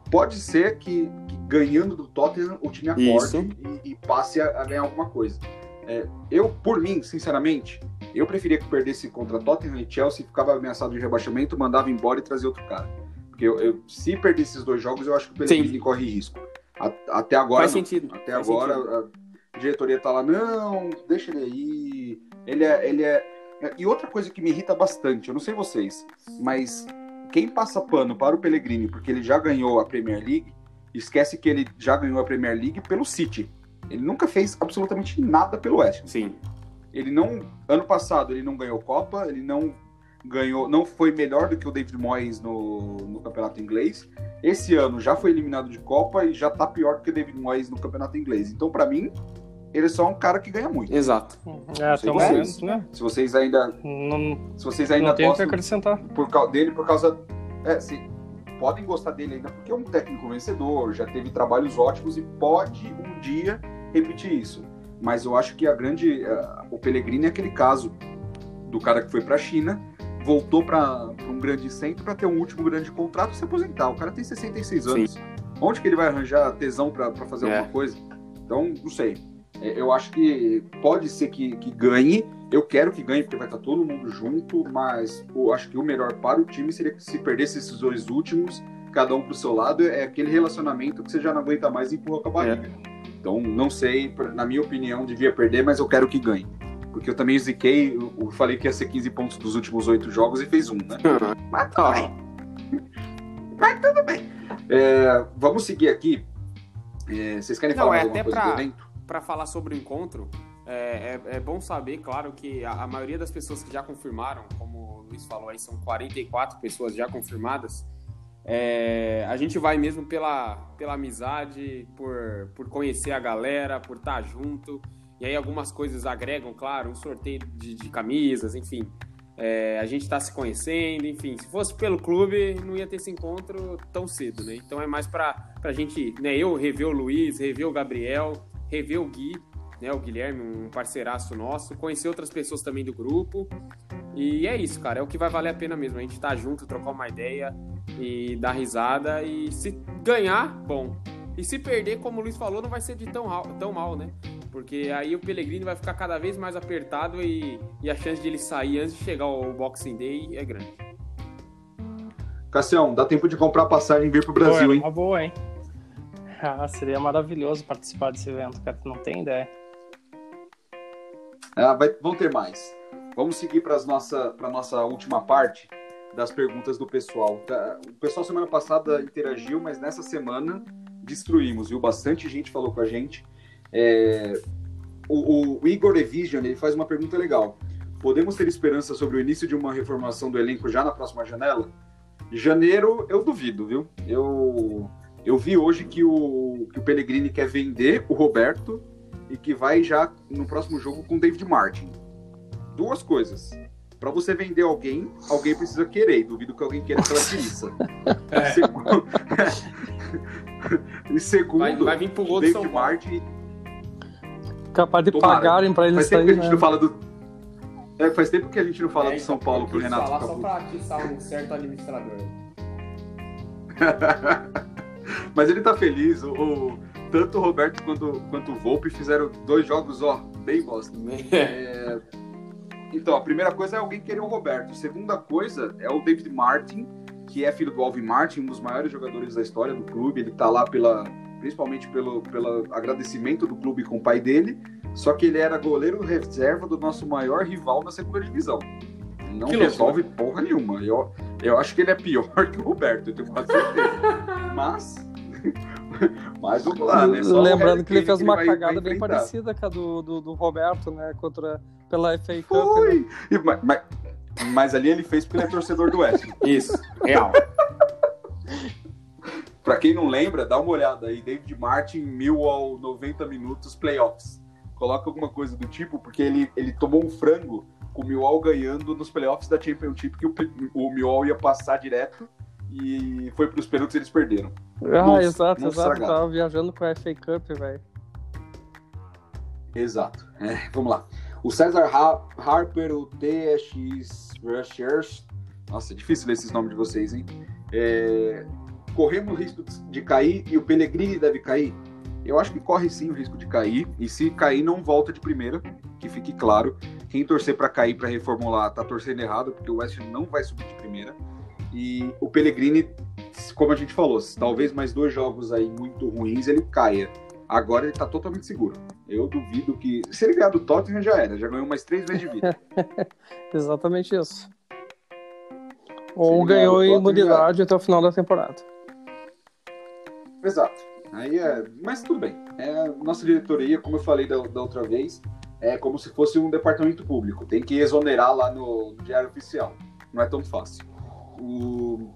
Pode ser que, que ganhando do Tottenham o time acorde e, e passe a, a ganhar alguma coisa. É, eu, por mim, sinceramente, eu preferia que perdesse contra Tottenham e Chelsea, ficava ameaçado de rebaixamento, mandava embora e trazia outro cara. Porque eu, eu- se perder esses dois jogos, eu acho que o Pellegrini corre risco. A- até agora, Faz não. sentido. Até Faz agora, sentido. a diretoria tá lá, não, deixa ele aí. Ele é, ele é. E outra coisa que me irrita bastante, eu não sei vocês, mas quem passa pano para o Pellegrini porque ele já ganhou a Premier League, esquece que ele já ganhou a Premier League pelo City. Ele nunca fez absolutamente nada pelo West. Ham. Sim. Ele não. Ano passado ele não ganhou Copa, ele não ganhou. Não foi melhor do que o David Moyes no, no campeonato inglês. Esse ano já foi eliminado de Copa e já tá pior do que o David Moyes no campeonato inglês. Então, pra mim, ele é só um cara que ganha muito. Exato. É, até o momento, né? Se vocês ainda. Não, Se vocês ainda não tenho o que acrescentar. por causa dele por causa. É, se, podem gostar dele ainda porque é um técnico vencedor, já teve trabalhos ótimos e pode um dia repetir isso. Mas eu acho que a grande. eh, o Pellegrini é aquele caso do cara que foi pra China, voltou pra um grande centro para ter um último grande contrato e se aposentar. O cara tem 66 anos. Onde que ele vai arranjar tesão pra fazer É. alguma coisa? Então, não sei. É, Eu acho que pode ser que, que ganhe. Eu quero que ganhe, porque vai estar todo mundo junto, mas eu acho que o melhor para o time seria que se perdesse esses dois últimos, cada um pro seu lado, é aquele relacionamento que você já não aguenta mais e empurra com a barriga. Então, não sei, na minha opinião, devia perder, mas eu quero que ganhe. Porque eu também ziquei, eu falei que ia ser 15 pontos dos últimos oito jogos e fez um, né? Mas tudo bem. Mas tudo bem. É, vamos seguir aqui. É, vocês querem Não, falar é alguma até coisa pra- do evento? para falar sobre o encontro, é, é- é bom saber, claro, que a, a maioria das pessoas que já confirmaram, como o Luiz falou aí, são 44 pessoas já confirmadas. É, a gente vai mesmo pela, pela amizade, por, por conhecer a galera, por estar junto. E aí algumas coisas agregam, claro, um sorteio de, de camisas, enfim. É, a gente está se conhecendo, enfim. Se fosse pelo clube, não ia ter esse encontro tão cedo, né? Então é mais para a gente, né? Eu rever o Luiz, rever o Gabriel, rever o Gui, né? O Guilherme, um parceiraço nosso, conhecer outras pessoas também do grupo. E é isso, cara. É o que vai valer a pena mesmo. A gente tá junto, trocar uma ideia e dar risada. E se ganhar, bom. E se perder, como o Luiz falou, não vai ser de tão, mal- tão mal, né? Porque aí o Pellegrini vai ficar cada vez mais apertado e, e a chance de ele sair antes de chegar o Boxing Day é grande. Cassião, dá tempo de comprar passagem e vir pro Pô, Brasil, é hein? uma boa, hein? [LAUGHS] Ah, seria maravilhoso participar desse evento, cara. Tu não tem ideia. Ah, vai- vão ter mais. Vamos seguir para nossa, pra nossa última parte. das perguntas do pessoal. Tá? O pessoal semana passada interagiu, mas nessa semana destruímos, viu? Bastante gente falou com a gente. É, o, o, Igor Evision ele faz uma pergunta legal. Podemos ter esperança sobre o início de uma reformação do elenco já na próxima janela? Janeiro, eu duvido, viu? Eu, eu vi hoje que o, que o Pellegrini quer vender o Roberto e que vai já no próximo jogo com o David Martin. Duas coisas. Para você vender alguém, alguém precisa querer. E duvido que alguém queira aquela tiriça. É. Segundo, [LAUGHS] e segundo, vai, vai vir pro gol David São Martin. Capaz de Tomara. pagarem para ele faz sair. Tempo que a gente né? não fala do... É, faz tempo que a gente não fala é, do São Paulo pro Renato falar Só pra atiçar um certo administrador. [LAUGHS] Mas ele tá feliz. O, o, tanto o Roberto quanto, quanto o Volpe fizeram dois jogos, ó, bem bosta. É, então, a primeira coisa é alguém querer o Roberto. A segunda coisa é o David Martin, que é filho do Alvin Martin, um dos maiores jogadores da história do clube. Ele tá lá pela, principalmente pelo, pelo agradecimento do clube com o pai dele. Só que ele era goleiro reserva do nosso maior rival na segunda divisão. Não que resolve loucura. porra nenhuma. Eu, eu acho que ele é pior [LAUGHS] que o Roberto, eu tenho quase certeza. Mas. Mas vamos lá, né? Só Lembrando que ele fez uma vai, cagada vai bem parecida com a do, do, do, Roberto, né? Contra, pela FA Cup. Foi. Né? Mas, mas, mas, ali ele fez porque ele é torcedor do West. [LAUGHS] Isso, real. [LAUGHS] pra quem não lembra, dá uma olhada aí. David Martin, mil ao 90 minutos, playoffs. Coloca alguma coisa do tipo, porque ele, ele tomou um frango com o Millwall ganhando nos playoffs da Championship, que o, o Millwall ia passar direto e foi para os pênaltis e eles perderam. Ah, exato, exato. Tava viajando com a FA Cup, velho. Exato. É, vamos lá. O César ha Harper, o TX Rushers. Nossa, é difícil ler esses nomes de vocês, hein? É... Corremos o risco de cair e o Pellegrini deve cair? Eu acho que corre sim o risco de cair. E se cair, não volta de primeira, que fique claro. Quem torcer para cair, para reformular, tá torcendo errado, porque o West não vai subir de primeira. E o Pellegrini, como a gente falou, talvez mais dois jogos aí muito ruins ele caia. Agora ele tá totalmente seguro. Eu duvido que. Se ele ganhar do Tottenham, já era. Já ganhou mais três vezes de vida. [LAUGHS] Exatamente isso. Ou ganhou imunidade já... até o final da temporada. Exato. Aí é. Mas tudo bem. É, nossa diretoria, como eu falei da, da outra vez, é como se fosse um departamento público. Tem que exonerar lá no, no Diário Oficial. Não é tão fácil. O...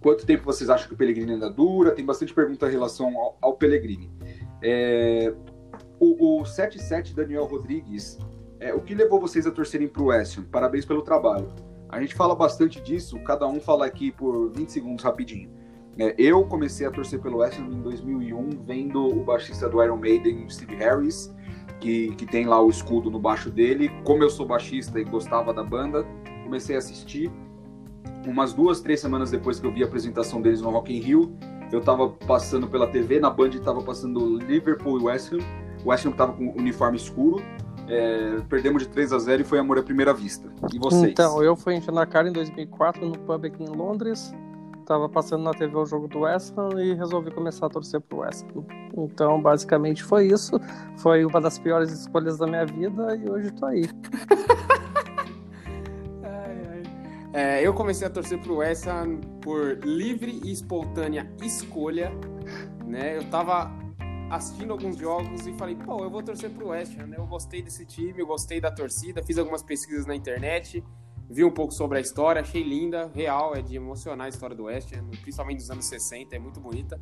Quanto tempo vocês acham que o Pellegrini ainda dura? Tem bastante pergunta em relação ao, ao Pellegrini. É... O, o 77 Daniel Rodrigues, é, o que levou vocês a torcerem para o West Ham? Parabéns pelo trabalho. A gente fala bastante disso, cada um fala aqui por 20 segundos rapidinho. É, eu comecei a torcer pelo West Ham em 2001, vendo o baixista do Iron Maiden, Steve Harris, que, que tem lá o escudo no baixo dele. Como eu sou baixista e gostava da banda, comecei a assistir. Umas duas, três semanas depois que eu vi a apresentação deles no Rock in Rio, eu tava passando pela TV, na Band tava passando Liverpool e West Ham. O West Ham tava com uniforme escuro. É, perdemos de 3 a 0 e foi amor à primeira vista. E vocês? Então, eu fui encher na cara em 2004 no pub aqui em Londres estava passando na TV o jogo do West Ham e resolvi começar a torcer pro West Ham. Então, basicamente foi isso. Foi uma das piores escolhas da minha vida e hoje tô aí. [LAUGHS] É, eu comecei a torcer pro West Ham por livre e espontânea escolha, né? Eu tava assistindo alguns jogos e falei, pô, eu vou torcer pro West Ham, né? Eu gostei desse time, eu gostei da torcida, fiz algumas pesquisas na internet vi um pouco sobre a história, achei linda, real, é de emocionar a história do West, principalmente dos anos 60, é muito bonita.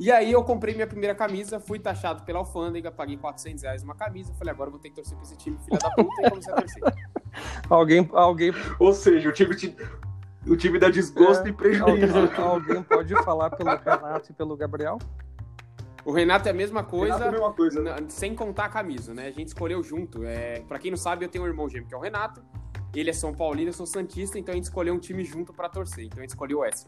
E aí eu comprei minha primeira camisa, fui taxado pela alfândega, paguei 400 reais uma camisa, falei, agora eu vou ter que torcer pra esse time, filha da puta, e comecei a torcer. Alguém, alguém... Ou seja, o time, te... o time dá desgosto é, e prejuízo. Alguém, alguém pode falar pelo Renato e pelo Gabriel? O Renato é a mesma coisa, é a mesma coisa. sem contar a camisa, né? A gente escolheu junto. É, para quem não sabe, eu tenho um irmão gêmeo que é o Renato. Ele é São Paulino, eu sou Santista, então a gente escolheu um time junto para torcer. Então a gente escolheu o S.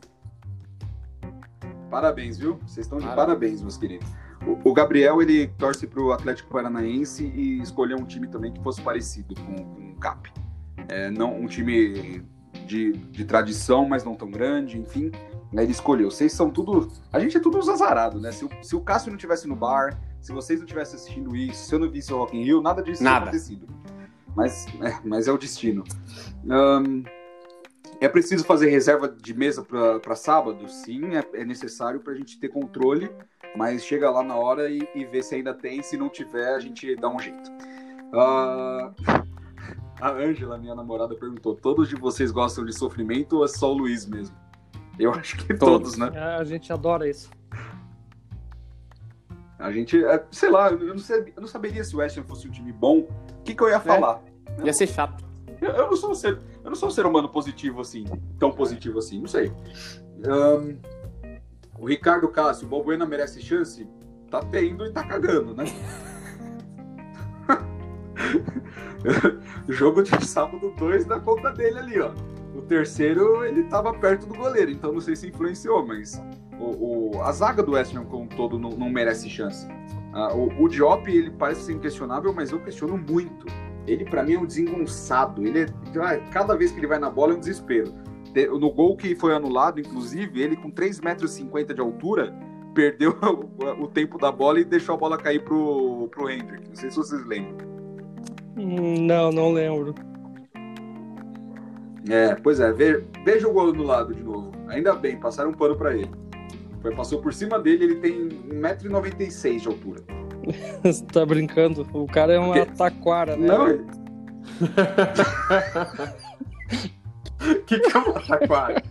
Parabéns, viu? Vocês estão de parabéns, parabéns meus queridos. O, o, Gabriel, ele torce pro Atlético Paranaense e escolheu um time também que fosse parecido com, com o CAP. É, não um time de, de tradição, mas não tão grande, enfim. Aí ele escolheu. Vocês são tudo. A gente é tudo uns azarados, né? Se o, se o Cássio não tivesse no bar, se vocês não tivessem assistindo isso, se eu não visse o Rock in Rio, nada disso nada. teria acontecido. Mas é, mas é o destino. Um, É preciso fazer reserva de mesa para sábado? Sim, é, é necessário para a gente ter controle, mas chega lá na hora e, e vê se ainda tem. Se não tiver, a gente dá um jeito. Uh, a Ângela, minha namorada, perguntou: todos de vocês gostam de sofrimento ou é só o Luiz mesmo? Eu acho que todos, todos né? É, a gente adora isso. A gente, é, sei lá, eu não, sei, eu não saberia se o West Ham fosse um time bom. O que, que eu ia é. falar? Ia ser chato. Eu, eu, não sou um ser, eu não sou um ser humano positivo assim, tão positivo assim, não sei. Um, o Ricardo Cássio, o Balbuena merece chance? Tá tendo e tá cagando, né? [LAUGHS] Jogo de sábado 2 na conta dele ali, ó. O terceiro, ele tava perto do goleiro, então não sei se influenciou, mas o, o a zaga do West Ham como um todo não, não merece chance. Uh, o, o Diop, ele parece ser inquestionável, mas eu questiono muito. Ele, para mim, é um desengonçado. Ele é, ah, cada vez que ele vai na bola é um desespero. No gol que foi anulado, inclusive, ele com 3,50 metros de altura, perdeu [LAUGHS] o, tempo da bola e deixou a bola cair pro, pro Hendrick. Não sei se vocês lembram. Não, não lembro. É, pois é, veja, veja o gol anulado de novo. Ainda bem, passaram um pano para ele. Foi, passou por cima dele, ele tem 1,96m de altura. Você [LAUGHS] tá brincando? O cara é uma que... taquara, né? Não. O [LAUGHS] [LAUGHS] que, que é uma taquara?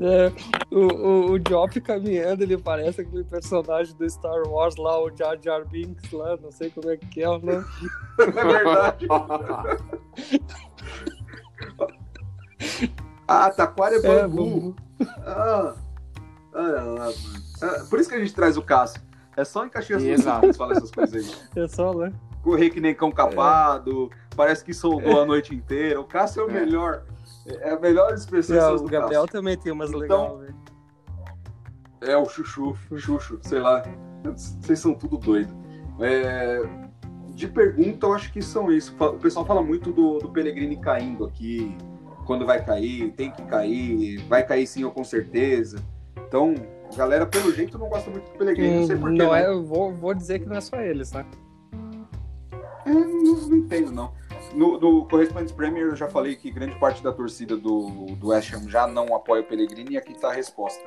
É, o, o, o Job caminhando, ele parece aquele personagem do Star Wars lá, o Jar Jar Binks lá, não sei como é que é o nome. É verdade. ah, taquara é bambu. É, bambu. Ah, olha lá, mano. Ah, por isso que a gente traz o Cássio. É só em Caxias do Sul que fala essas coisas aí. É só, né? Correr que nem cão capado, é. parece que soldou é. a noite inteira. O Cássio é o é. melhor. É a melhor expressão O Gabriel Cássio. também tem umas então, legal. É, o Chuchu, Chuchu, sei lá. Vocês são tudo doido. É, de pergunta, eu acho que são isso. O pessoal fala muito do, do Pellegrini caindo aqui, quando vai cair, tem que cair, vai cair sim ou com certeza. Então, a galera, pelo jeito, não gosta muito do Pellegrini. Não sei porquê. Não, é, eu vou, vou dizer que não é só eles, né? É, não, não entendo, não. No, no Correspondentes Premier eu já falei que grande parte da torcida do, do West Ham já não apoia o Pellegrini e aqui está a resposta.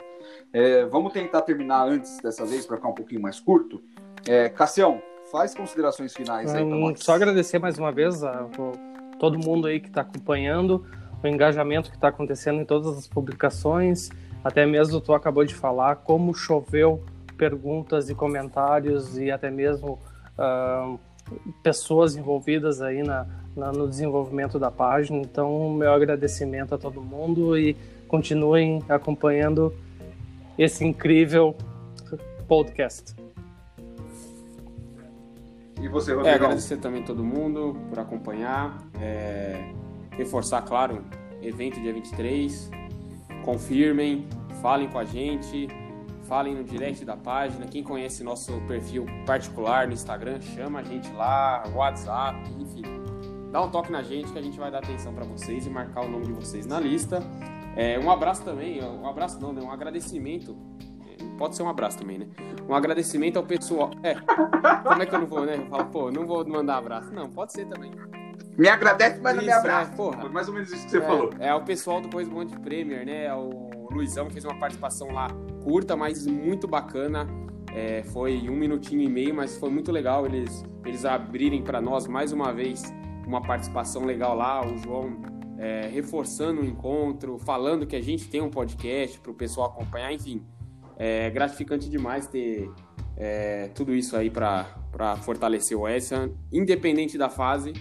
É, vamos tentar terminar antes dessa vez para ficar um pouquinho mais curto. É, Cassião, faz considerações finais aí hum, Só agradecer mais uma vez a, a todo mundo aí que está acompanhando, o engajamento que está acontecendo em todas as publicações. Até mesmo tu acabou de falar como choveu perguntas e comentários e até mesmo uh, pessoas envolvidas aí na, na, no desenvolvimento da página. Então, meu agradecimento a todo mundo e continuem acompanhando esse incrível podcast. E você, Rodrigo? É, agradecer também todo mundo por acompanhar. É, reforçar, claro, evento dia 23 confirmem, falem com a gente, falem no direct da página. Quem conhece nosso perfil particular no Instagram, chama a gente lá, WhatsApp, enfim. Dá um toque na gente que a gente vai dar atenção para vocês e marcar o nome de vocês na lista. É, um abraço também, um abraço não, né? um agradecimento. Pode ser um abraço também, né? Um agradecimento ao pessoal. É, como é que eu não vou, né? Eu falo, pô, não vou mandar abraço. Não, pode ser também. Me agradece, mas não me abraça. É, porra. Foi mais ou menos isso que você é, falou. É o pessoal do Bois Monte Premier, né? O Luizão fez uma participação lá curta, mas muito bacana. É, foi um minutinho e meio, mas foi muito legal eles, eles abrirem para nós mais uma vez uma participação legal lá. O João é, reforçando o encontro, falando que a gente tem um podcast para o pessoal acompanhar, enfim. É gratificante demais ter é, tudo isso aí para fortalecer o West independente da fase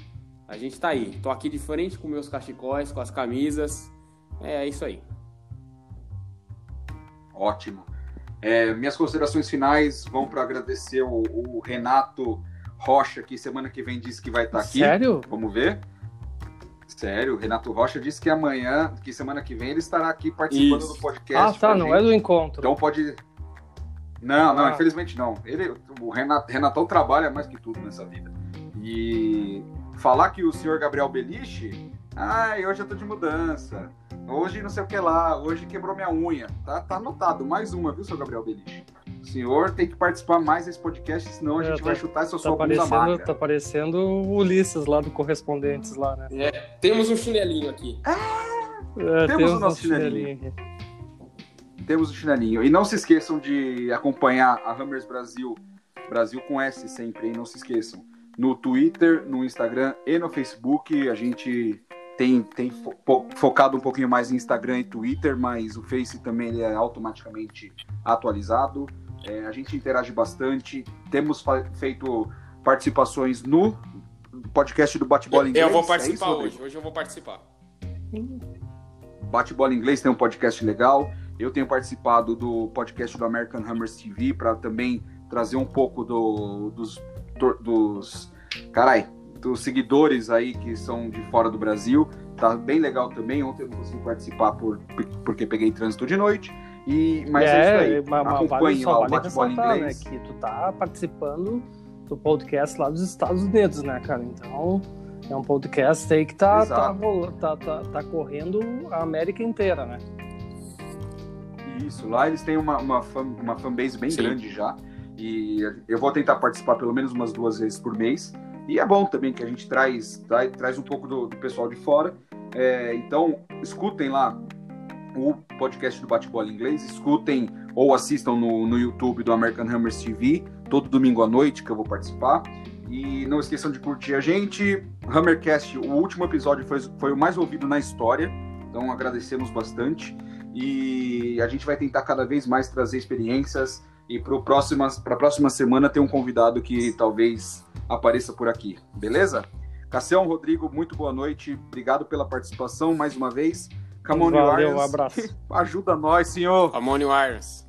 a gente tá aí. Tô aqui de frente com meus cachecóis, com as camisas. É, é isso aí. Ótimo. É, minhas considerações finais vão para agradecer o, o, Renato Rocha, que semana que vem disse que vai estar tá aqui. Sério? Vamos ver. Sério, o Renato Rocha disse que amanhã, que semana que vem, ele estará aqui participando Isso. do podcast. Ah, tá, não é do encontro. Então pode. Não, não, ah. infelizmente não. Ele, o Renato, Renatão trabalha mais que tudo nessa vida. E falar que o senhor Gabriel Beliche, ai, hoje eu tô de mudança, hoje não sei o que lá, hoje quebrou minha unha. Tá, tá anotado, mais uma, viu, senhor Gabriel Beliche? O senhor tem que participar mais desse podcast, senão a é, gente tá, vai chutar essa tá sua parecendo, Tá parecendo o Ulisses lá do Correspondentes lá, né? É, temos um chinelinho aqui. Ah, É, Temos o nosso chinelinho. Temos o chinelinho. E não se esqueçam de acompanhar a Hammers Brasil, Brasil com S sempre, hein? Não se esqueçam. No Twitter, no Instagram e no Facebook. A gente tem, tem fo focado um pouquinho mais em Instagram e Twitter, mas o Face também ele é automaticamente atualizado. É, a gente interage bastante. Temos feito participações no podcast do Bate-Bola Inglês. Eu vou participar é isso, hoje. Hoje eu vou participar. Bate-Bola Inglês tem um podcast legal. Eu tenho participado do podcast do American Hammers TV para também trazer um pouco do, dos, dos carai, dos seguidores aí que são de fora do Brasil. Tá bem legal também. Ontem eu não consegui participar por, porque peguei trânsito de noite. E, mas é, é isso aí. Mas, Acompanhe lá o Bate-Bola Inglês. Né, que tu tá participando do podcast lá dos Estados Unidos, né, cara? Então, é um podcast aí que tá, tá, tá, tá, tá correndo a América inteira, né? Isso, lá eles têm uma, uma, fan, uma fanbase bem Sim. grande já. E eu vou tentar participar pelo menos umas duas vezes por mês. E é bom também que a gente traz, traz, traz um pouco do, do pessoal de fora. É, então, escutem lá o podcast do Bate-Bola Inglês, escutem ou assistam no, no YouTube do American Hammers TV, todo domingo à noite que eu vou participar. E não esqueçam de curtir a gente. Hammercast, o último episódio foi, foi o mais ouvido na história, então agradecemos bastante. E a gente vai tentar cada vez mais trazer experiências e para a próxima semana ter um convidado que talvez apareça por aqui, beleza? Cassião, Rodrigo, muito boa noite. Obrigado pela participação mais uma vez. Camone Valeu, Wires. um abraço. [LAUGHS] Ajuda nós, senhor. Camone Wires.